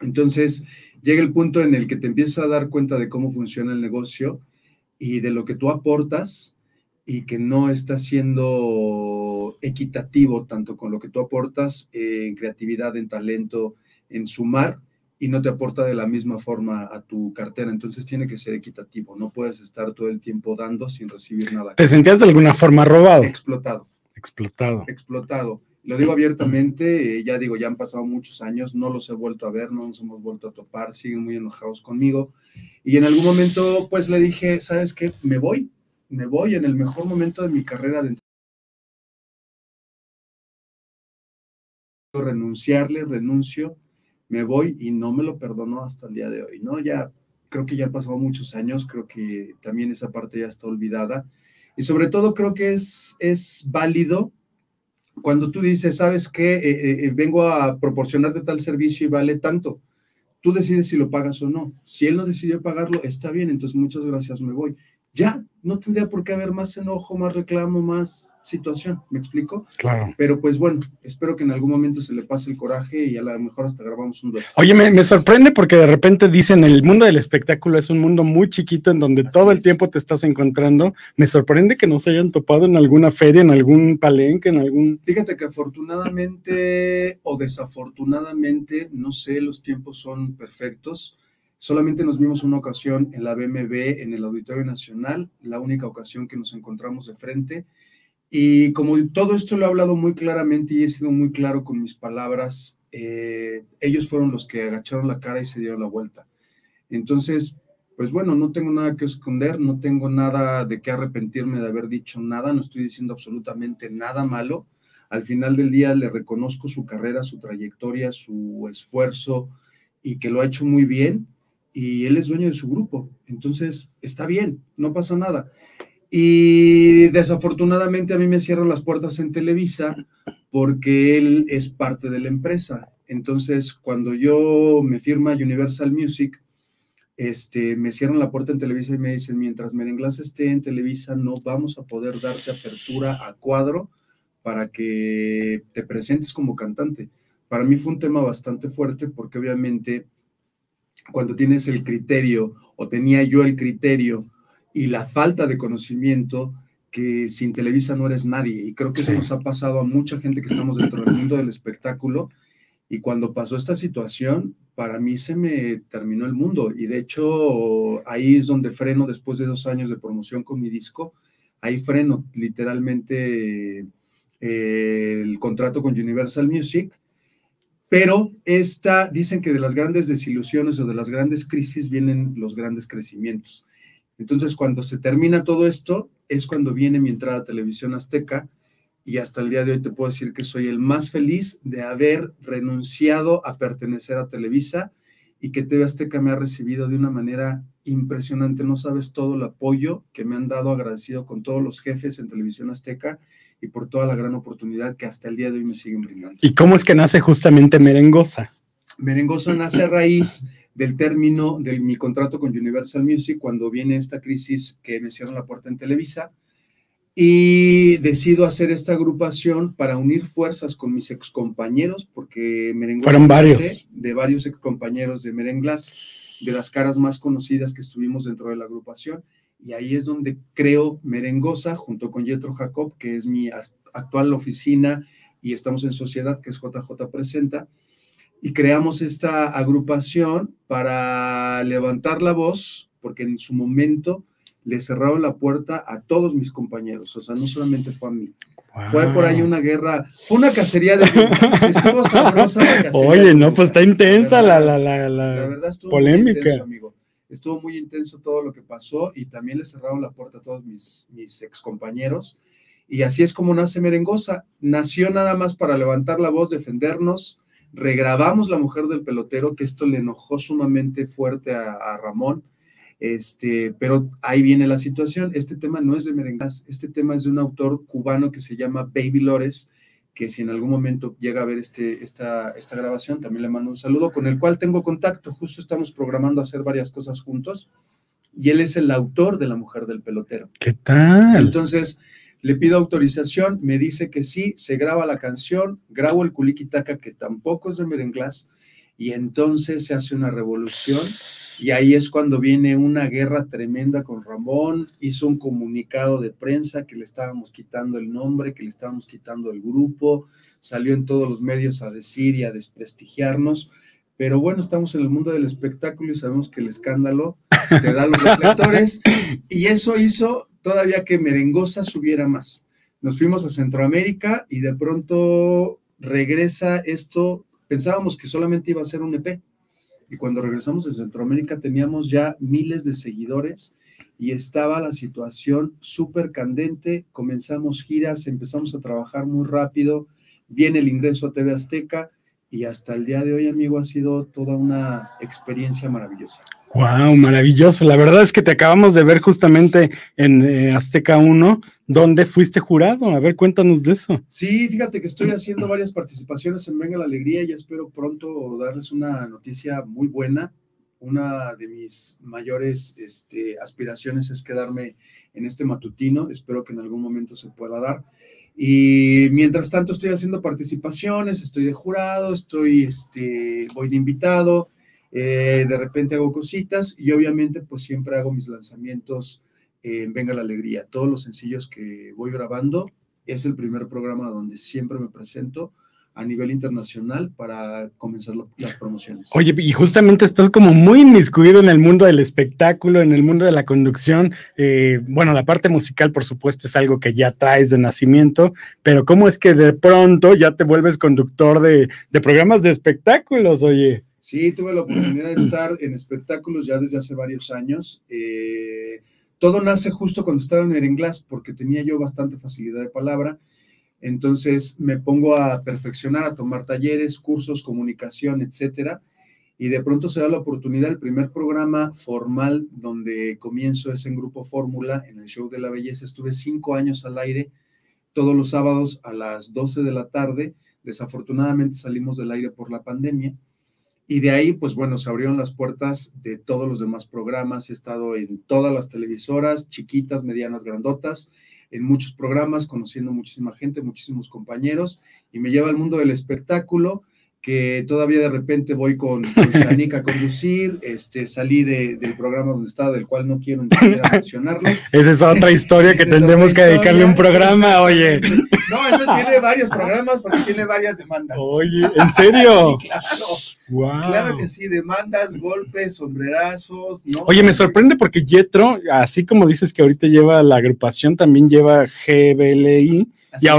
Entonces llega el punto en el que te empiezas a dar cuenta de cómo funciona el negocio y de lo que tú aportas y que no está siendo equitativo tanto con lo que tú aportas en creatividad, en talento, en sumar y no te aporta de la misma forma a tu cartera. Entonces tiene que ser equitativo. No puedes estar todo el tiempo dando sin recibir nada. ¿Te sentías de alguna forma robado? Explotado. Explotado. Explotado. Lo digo abiertamente, eh, ya digo, ya han pasado muchos años, no los he vuelto a ver, no nos hemos vuelto a topar, siguen muy enojados conmigo. Y en algún momento, pues le dije, ¿sabes qué? Me voy, me voy en el mejor momento de mi carrera dentro. Renunciarle, renuncio me voy y no me lo perdono hasta el día de hoy, ¿no? Ya creo que ya han pasado muchos años, creo que también esa parte ya está olvidada. Y sobre todo creo que es, es válido cuando tú dices, ¿sabes qué? Eh, eh, eh, vengo a proporcionarte tal servicio y vale tanto. Tú decides si lo pagas o no. Si él no decidió pagarlo, está bien, entonces muchas gracias, me voy ya no tendría por qué haber más enojo, más reclamo, más situación, ¿me explico? Claro. Pero pues bueno, espero que en algún momento se le pase el coraje y a lo mejor hasta grabamos un dueto. Oye, me, sorprende porque de repente dicen el mundo del espectáculo es un mundo muy chiquito en donde todo el tiempo te estás encontrando. Me sorprende que no se hayan topado en alguna feria, en algún palenque, en algún... Fíjate que afortunadamente o desafortunadamente, no sé, los tiempos son perfectos Solamente nos vimos una ocasión en la BMB, en el Auditorio Nacional, la única ocasión que nos encontramos de frente. Y como todo esto lo he hablado muy claramente y he sido muy claro con mis palabras, eh, ellos fueron los que agacharon la cara y se dieron la vuelta. Entonces, pues bueno, no tengo nada que esconder, no tengo nada de qué arrepentirme de haber dicho nada, no estoy diciendo absolutamente nada malo. Al final del día le reconozco su carrera, su trayectoria, su esfuerzo y que lo ha hecho muy bien y él es dueño de su grupo. Entonces, está bien, no pasa nada. Y desafortunadamente a mí me cierran las puertas en Televisa porque él es parte de la empresa. Entonces, cuando yo me firma Universal Music, este, me cierran la puerta en Televisa y me dicen, mientras Merenglas esté en Televisa, no vamos a poder darte apertura a cuadro para que te presentes como cantante. Para mí fue un tema bastante fuerte porque obviamente cuando tienes el criterio, o tenía yo el criterio y la falta de conocimiento, que sin Televisa no eres nadie. Y creo que eso nos ha pasado a mucha gente que estamos dentro del mundo del espectáculo. Y cuando pasó esta situación, para mí se me terminó el mundo. Y de hecho, ahí es donde freno después de dos años de promoción con mi disco. Ahí freno literalmente eh, el contrato con Universal Music pero esta, dicen que de las grandes desilusiones o de las grandes crisis vienen los grandes crecimientos. Entonces, cuando se termina todo esto, es cuando viene mi entrada a Televisión Azteca y hasta el día de hoy te puedo decir que soy el más feliz de haber renunciado a pertenecer a Televisa y que TV Azteca me ha recibido de una manera impresionante. No sabes todo el apoyo que me han dado, agradecido con todos los jefes en Televisión Azteca y por toda la gran oportunidad que hasta el día de hoy me siguen brindando. ¿Y cómo es que nace justamente Merengosa? Merengosa nace a raíz del término de mi contrato con Universal Music cuando viene esta crisis que me cierran la puerta en Televisa. y decido hacer esta agrupación para unir fuerzas con mis excompañeros, porque Merenglas Fueron varios. de varios excompañeros de Merenglas, de las caras más conocidas que estuvimos dentro de la agrupación, y ahí es donde creo Merengosa, junto con Yetro Jacob, que es mi actual oficina, y estamos en sociedad, que es JJ Presenta, y creamos esta agrupación para levantar la voz, porque en su momento le cerraron la puerta a todos mis compañeros, o sea, no solamente fue a mí. Fue por ahí una guerra, fue una cacería de brujas, estuvo sabrosa la cacería Oye, no, pues está intensa la, la, la, la La verdad polémica. intenso, amigo. Estuvo muy intenso todo lo que pasó y también le cerraron la puerta a todos mis, mis excompañeros. Y así es como nace Merengosa. Nació nada más para levantar la voz, defendernos. Regrabamos La Mujer del Pelotero, que esto le enojó sumamente fuerte a, a Ramón. Este, pero ahí viene la situación. Este tema no es de Merengas, este tema es de un autor cubano que se llama Baby Lores, que si en algún momento llega a ver este, esta, esta grabación, también le mando un saludo, con el cual tengo contacto. Justo estamos programando hacer varias cosas juntos. Y él es el autor de La Mujer del Pelotero. ¿Qué tal? Entonces, le pido autorización, me dice que sí, se graba la canción, grabo el Kulikitaka, que tampoco es de Merenglás, y entonces se hace una revolución. Y ahí es cuando viene una guerra tremenda con Ramón. Hizo un comunicado de prensa que le estábamos quitando el nombre, que le estábamos quitando el grupo. Salió en todos los medios a decir y a desprestigiarnos. Pero bueno, estamos en el mundo del espectáculo y sabemos que el escándalo te da los reflectores. Y eso hizo todavía que Merengosa subiera más. Nos fuimos a Centroamérica y de pronto regresa esto. Pensábamos que solamente iba a ser un EP. Y cuando regresamos a Centroamérica teníamos ya miles de seguidores y estaba la situación súper candente. Comenzamos giras, empezamos a trabajar muy rápido. Viene el ingreso a TV Azteca y hasta el día de hoy, amigo, ha sido toda una experiencia maravillosa. Wow, maravilloso. La verdad es que te acabamos de ver justamente en eh, Azteca 1, donde fuiste jurado. A ver, cuéntanos de eso. Sí, fíjate que estoy haciendo varias participaciones en Venga la Alegría y espero pronto darles una noticia muy buena. Una de mis mayores este, aspiraciones es quedarme en este matutino. Espero que en algún momento se pueda dar. Y mientras tanto estoy haciendo participaciones, estoy de jurado, estoy, este, voy de invitado, eh, de repente hago cositas y obviamente pues siempre hago mis lanzamientos en Venga la Alegría. Todos los sencillos que voy grabando es el primer programa donde siempre me presento a nivel internacional para comenzar las promociones. Oye, y justamente estás como muy inmiscuido en el mundo del espectáculo, en el mundo de la conducción. Eh, bueno, la parte musical, por supuesto, es algo que ya traes de nacimiento, pero ¿cómo es que de pronto ya te vuelves conductor de, de programas de espectáculos? Oye. Sí, tuve la oportunidad de estar en espectáculos ya desde hace varios años. Eh, todo nace justo cuando estaba en Merenglás, porque tenía yo bastante facilidad de palabra. Entonces me pongo a perfeccionar, a tomar talleres, cursos, comunicación, etcétera. Y de pronto se da la oportunidad, el primer programa formal donde comienzo es en Grupo Fórmula, en el Show de la Belleza. Estuve cinco años al aire, todos los sábados a las 12 de la tarde. Desafortunadamente salimos del aire por la pandemia. Y de ahí, pues bueno, se abrieron las puertas de todos los demás programas. He estado en todas las televisoras, chiquitas, medianas, grandotas, en muchos programas, conociendo muchísima gente, muchísimos compañeros, y me lleva al mundo del espectáculo, que todavía de repente voy con, con Shanika a conducir, este, salí de- del programa donde estaba, del cual no quiero ni siquiera mencionarlo. Esa es otra historia que tendremos que dedicarle un programa, oye. No, eso tiene varios programas porque tiene varias demandas. Oye, ¿en serio? Sí, claro. Wow. Claro que sí, demandas, golpes, sombrerazos, ¿no? Oye, me sorprende porque Yetro, así como dices que ahorita lleva la agrupación, también lleva GBLI Así y es.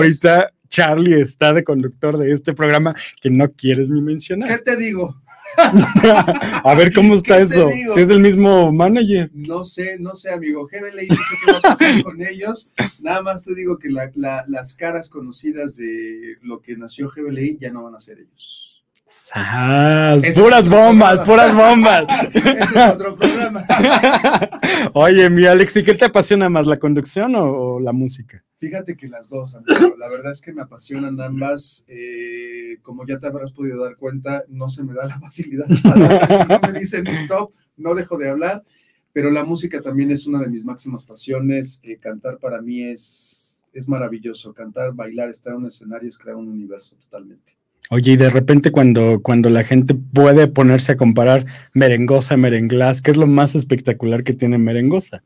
Charlie está de conductor de este programa que no quieres ni ¿Qué mencionar. te digo? A ver cómo está ¿Qué eso. Si es el mismo manager. No sé, no sé, amigo. GBLI, no sé qué va a pasar con ellos. Nada más te digo que la- la- las caras conocidas de lo que nació GBLI ya no van a ser ellos. ¡Sas! Puras bombas, programa. puras bombas. Ese es otro programa. Oye, mi Alex, ¿y qué te apasiona más, la conducción o, o la música? Fíjate que las dos, amigo. La verdad es que me apasionan ambas. Eh, como ya te habrás podido dar cuenta, no se me da la facilidad. palabra. Si no me dicen stop, no dejo de hablar. pero la música también es una de mis máximas pasiones. Eh, cantar para mí es, es maravilloso. Cantar, bailar, estar en un escenario es crear un universo totalmente. Oye, y de repente cuando, cuando la gente puede ponerse a comparar merengosa, merenglás, ¿qué es lo más espectacular que tiene merengosa?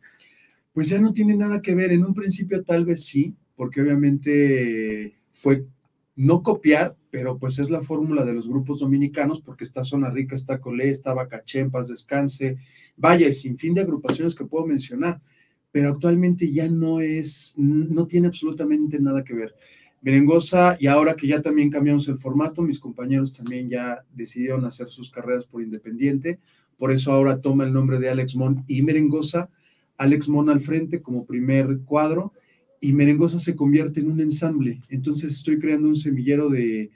Pues ya no tiene nada que ver. En un principio tal vez sí, porque obviamente fue no copiar, pero pues es la fórmula de los grupos dominicanos, porque está Zona Rica, está Colé, está Bacachén, Paz Descanse, vaya, sin fin de agrupaciones que puedo mencionar, pero actualmente ya no es, no tiene absolutamente nada que ver. Merengosa, y ahora que ya también cambiamos el formato, mis compañeros también ya decidieron hacer sus carreras por independiente, por eso ahora toma el nombre de Alex Mon y Merengosa, Alex Mon al frente como primer cuadro, y Merengosa se convierte en un ensamble. Entonces estoy creando un semillero de,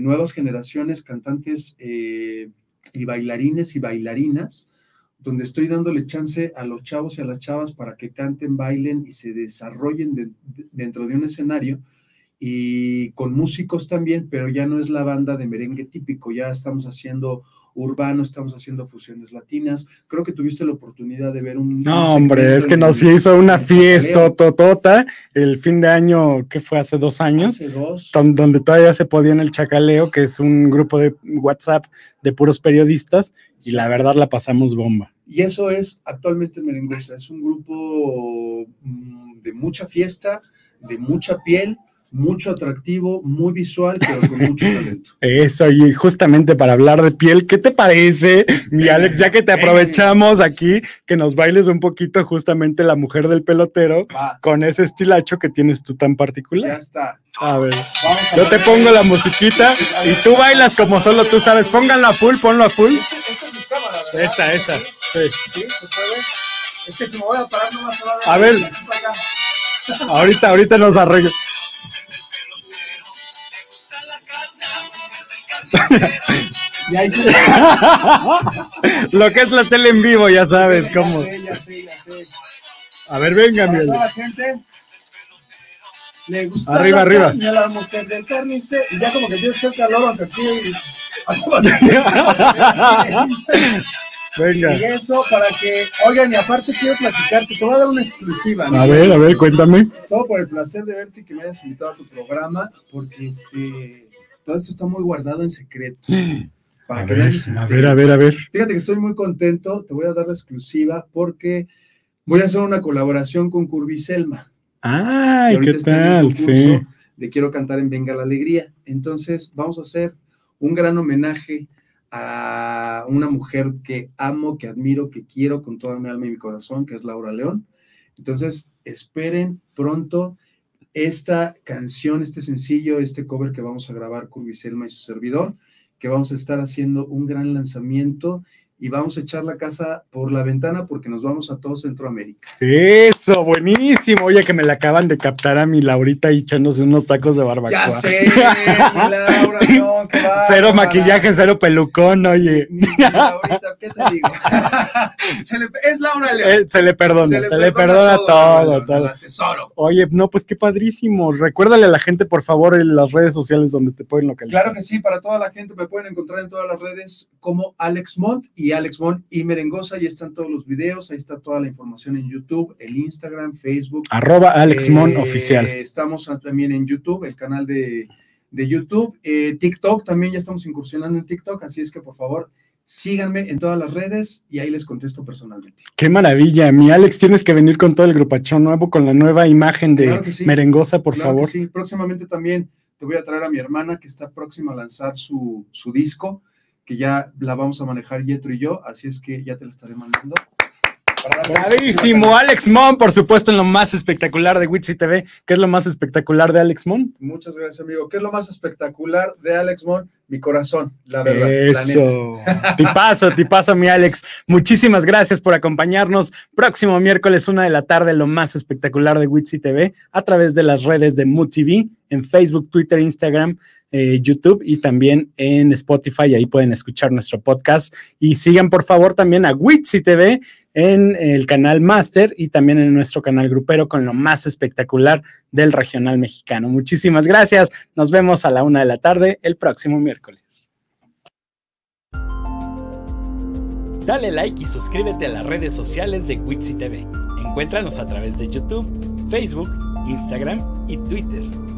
nuevas generaciones, cantantes eh, y bailarines y bailarinas, donde estoy dándole chance a los chavos y a las chavas para que canten, bailen y se desarrollen dentro de un escenario y con músicos también, pero ya no es la banda de merengue típico, ya estamos haciendo urbano, estamos haciendo fusiones latinas. Creo que tuviste la oportunidad de ver un... No, hombre, es que nos hizo una fiesta totota el fin de año, que fue hace dos años, hace dos. donde todavía se podía en el Chacaleo, que es un grupo de WhatsApp de puros periodistas, y la verdad la pasamos bomba. Y eso es actualmente Merengosa, es un grupo mm, de mucha fiesta, de mucha piel, mucho atractivo, muy visual, pero con mucho talento. Eso, y justamente para hablar de piel, ¿qué te parece, mi Alex, ya que te aprovechamos aquí, que nos bailes un poquito justamente la mujer del pelotero con ese estilacho que tienes tú tan particular? Ya está. A ver, yo te pongo la musiquita y tú bailas como solo tú sabes. Pónganlo a full, ponlo a full. Esta es mi cámara, ¿verdad? Esa, esa, sí. ¿Sí? ¿Se puede? Es que si me voy a parar nomás se va a ver. A ver. Ahorita, ahorita nos arreglo. Y ahí se... Lo que es la tele en vivo, ya sabes cómo. Ya sé, ya sé, ya sé. A ver, venga, mi gente le gusta Arriba, la arriba. carne la mujer del carnicero. Y ya como que empieza hacer calor aunque aquí. Venga. Y eso para que, oigan, y aparte quiero platicarte, te voy a dar una exclusiva. A ver, a ver, cuéntame. Todo por el placer de verte y que me hayas invitado a tu programa, porque este, todo esto está muy guardado en secreto. Para A que ver, se a ver, a ver, a ver. Fíjate que estoy muy contento, te voy a dar la exclusiva porque voy a hacer una colaboración con Curviselma. Ay, que ahorita ¿qué está en el tal? Sí. De Quiero cantar en Venga la Alegría. Entonces, vamos a hacer un gran homenaje a una mujer que amo, que admiro, que quiero con toda mi alma y mi corazón, que es Laura León. Entonces, esperen pronto esta canción, este sencillo, este cover que vamos a grabar con y su servidor, que vamos a estar haciendo un gran lanzamiento y vamos a echar la casa por la ventana porque nos vamos a todo Centroamérica. Eso, buenísimo. Oye, que me la acaban de captar a mi Laurita ahí echándose unos tacos de barbacoa. Ya sé, mi Laura, no, qué Cero maquillaje, cero pelucón, oye. Mi, mi Laurita, ¿qué te digo? Se le- es Laura León. Eh, se le perdona, se le, perdona, todo, todo. la tesoro. Oye, no, pues qué padrísimo. Recuérdale a la gente, por favor, en las redes sociales donde te pueden localizar. Claro que sí, para toda la gente me pueden encontrar en todas las redes como Alex Mont y Alex Mont y Merengosa. Ahí están todos los videos, ahí está toda la información en YouTube, el Instagram, Facebook. Arroba Alex Mon Eh, oficial. Estamos también en YouTube, el canal de, de YouTube. Eh, TikTok también ya estamos incursionando en TikTok, así es que por favor síganme en todas las redes y ahí les contesto personalmente. Qué maravilla. Mi Alex, tienes que venir con todo el grupachón nuevo, con la nueva imagen de Claro sí. Merengosa, por Claro favor. sí, próximamente también te voy a traer a mi hermana que está próxima a lanzar su, su disco, que ya la vamos a manejar Yetro y yo, así es que ya te la estaré mandando. Bravísimo, Alex Mon, por supuesto, en lo más espectacular de Witsi TV. ¿Qué es lo más espectacular de Alex Mon? Muchas gracias, amigo. ¿Qué es lo más espectacular de Alex Mon? Mi corazón, la verdad. Eso. Tipazo, tipazo, mi Alex. Muchísimas gracias por acompañarnos. Próximo miércoles, una de la tarde, lo más espectacular de Witsi TV a través de las redes de Mood TV, en Facebook, Twitter, Instagram, eh, YouTube y también en Spotify. Ahí pueden escuchar nuestro podcast. Y sigan, por favor, también a Witsi TV en el canal Master y también en nuestro canal grupero con lo más espectacular del regional mexicano. Muchísimas gracias. Nos vemos a la una de la tarde el próximo miércoles. Dale like y suscríbete a las redes sociales de Wixi TV. Encuéntranos a través de YouTube, Facebook, Instagram y Twitter.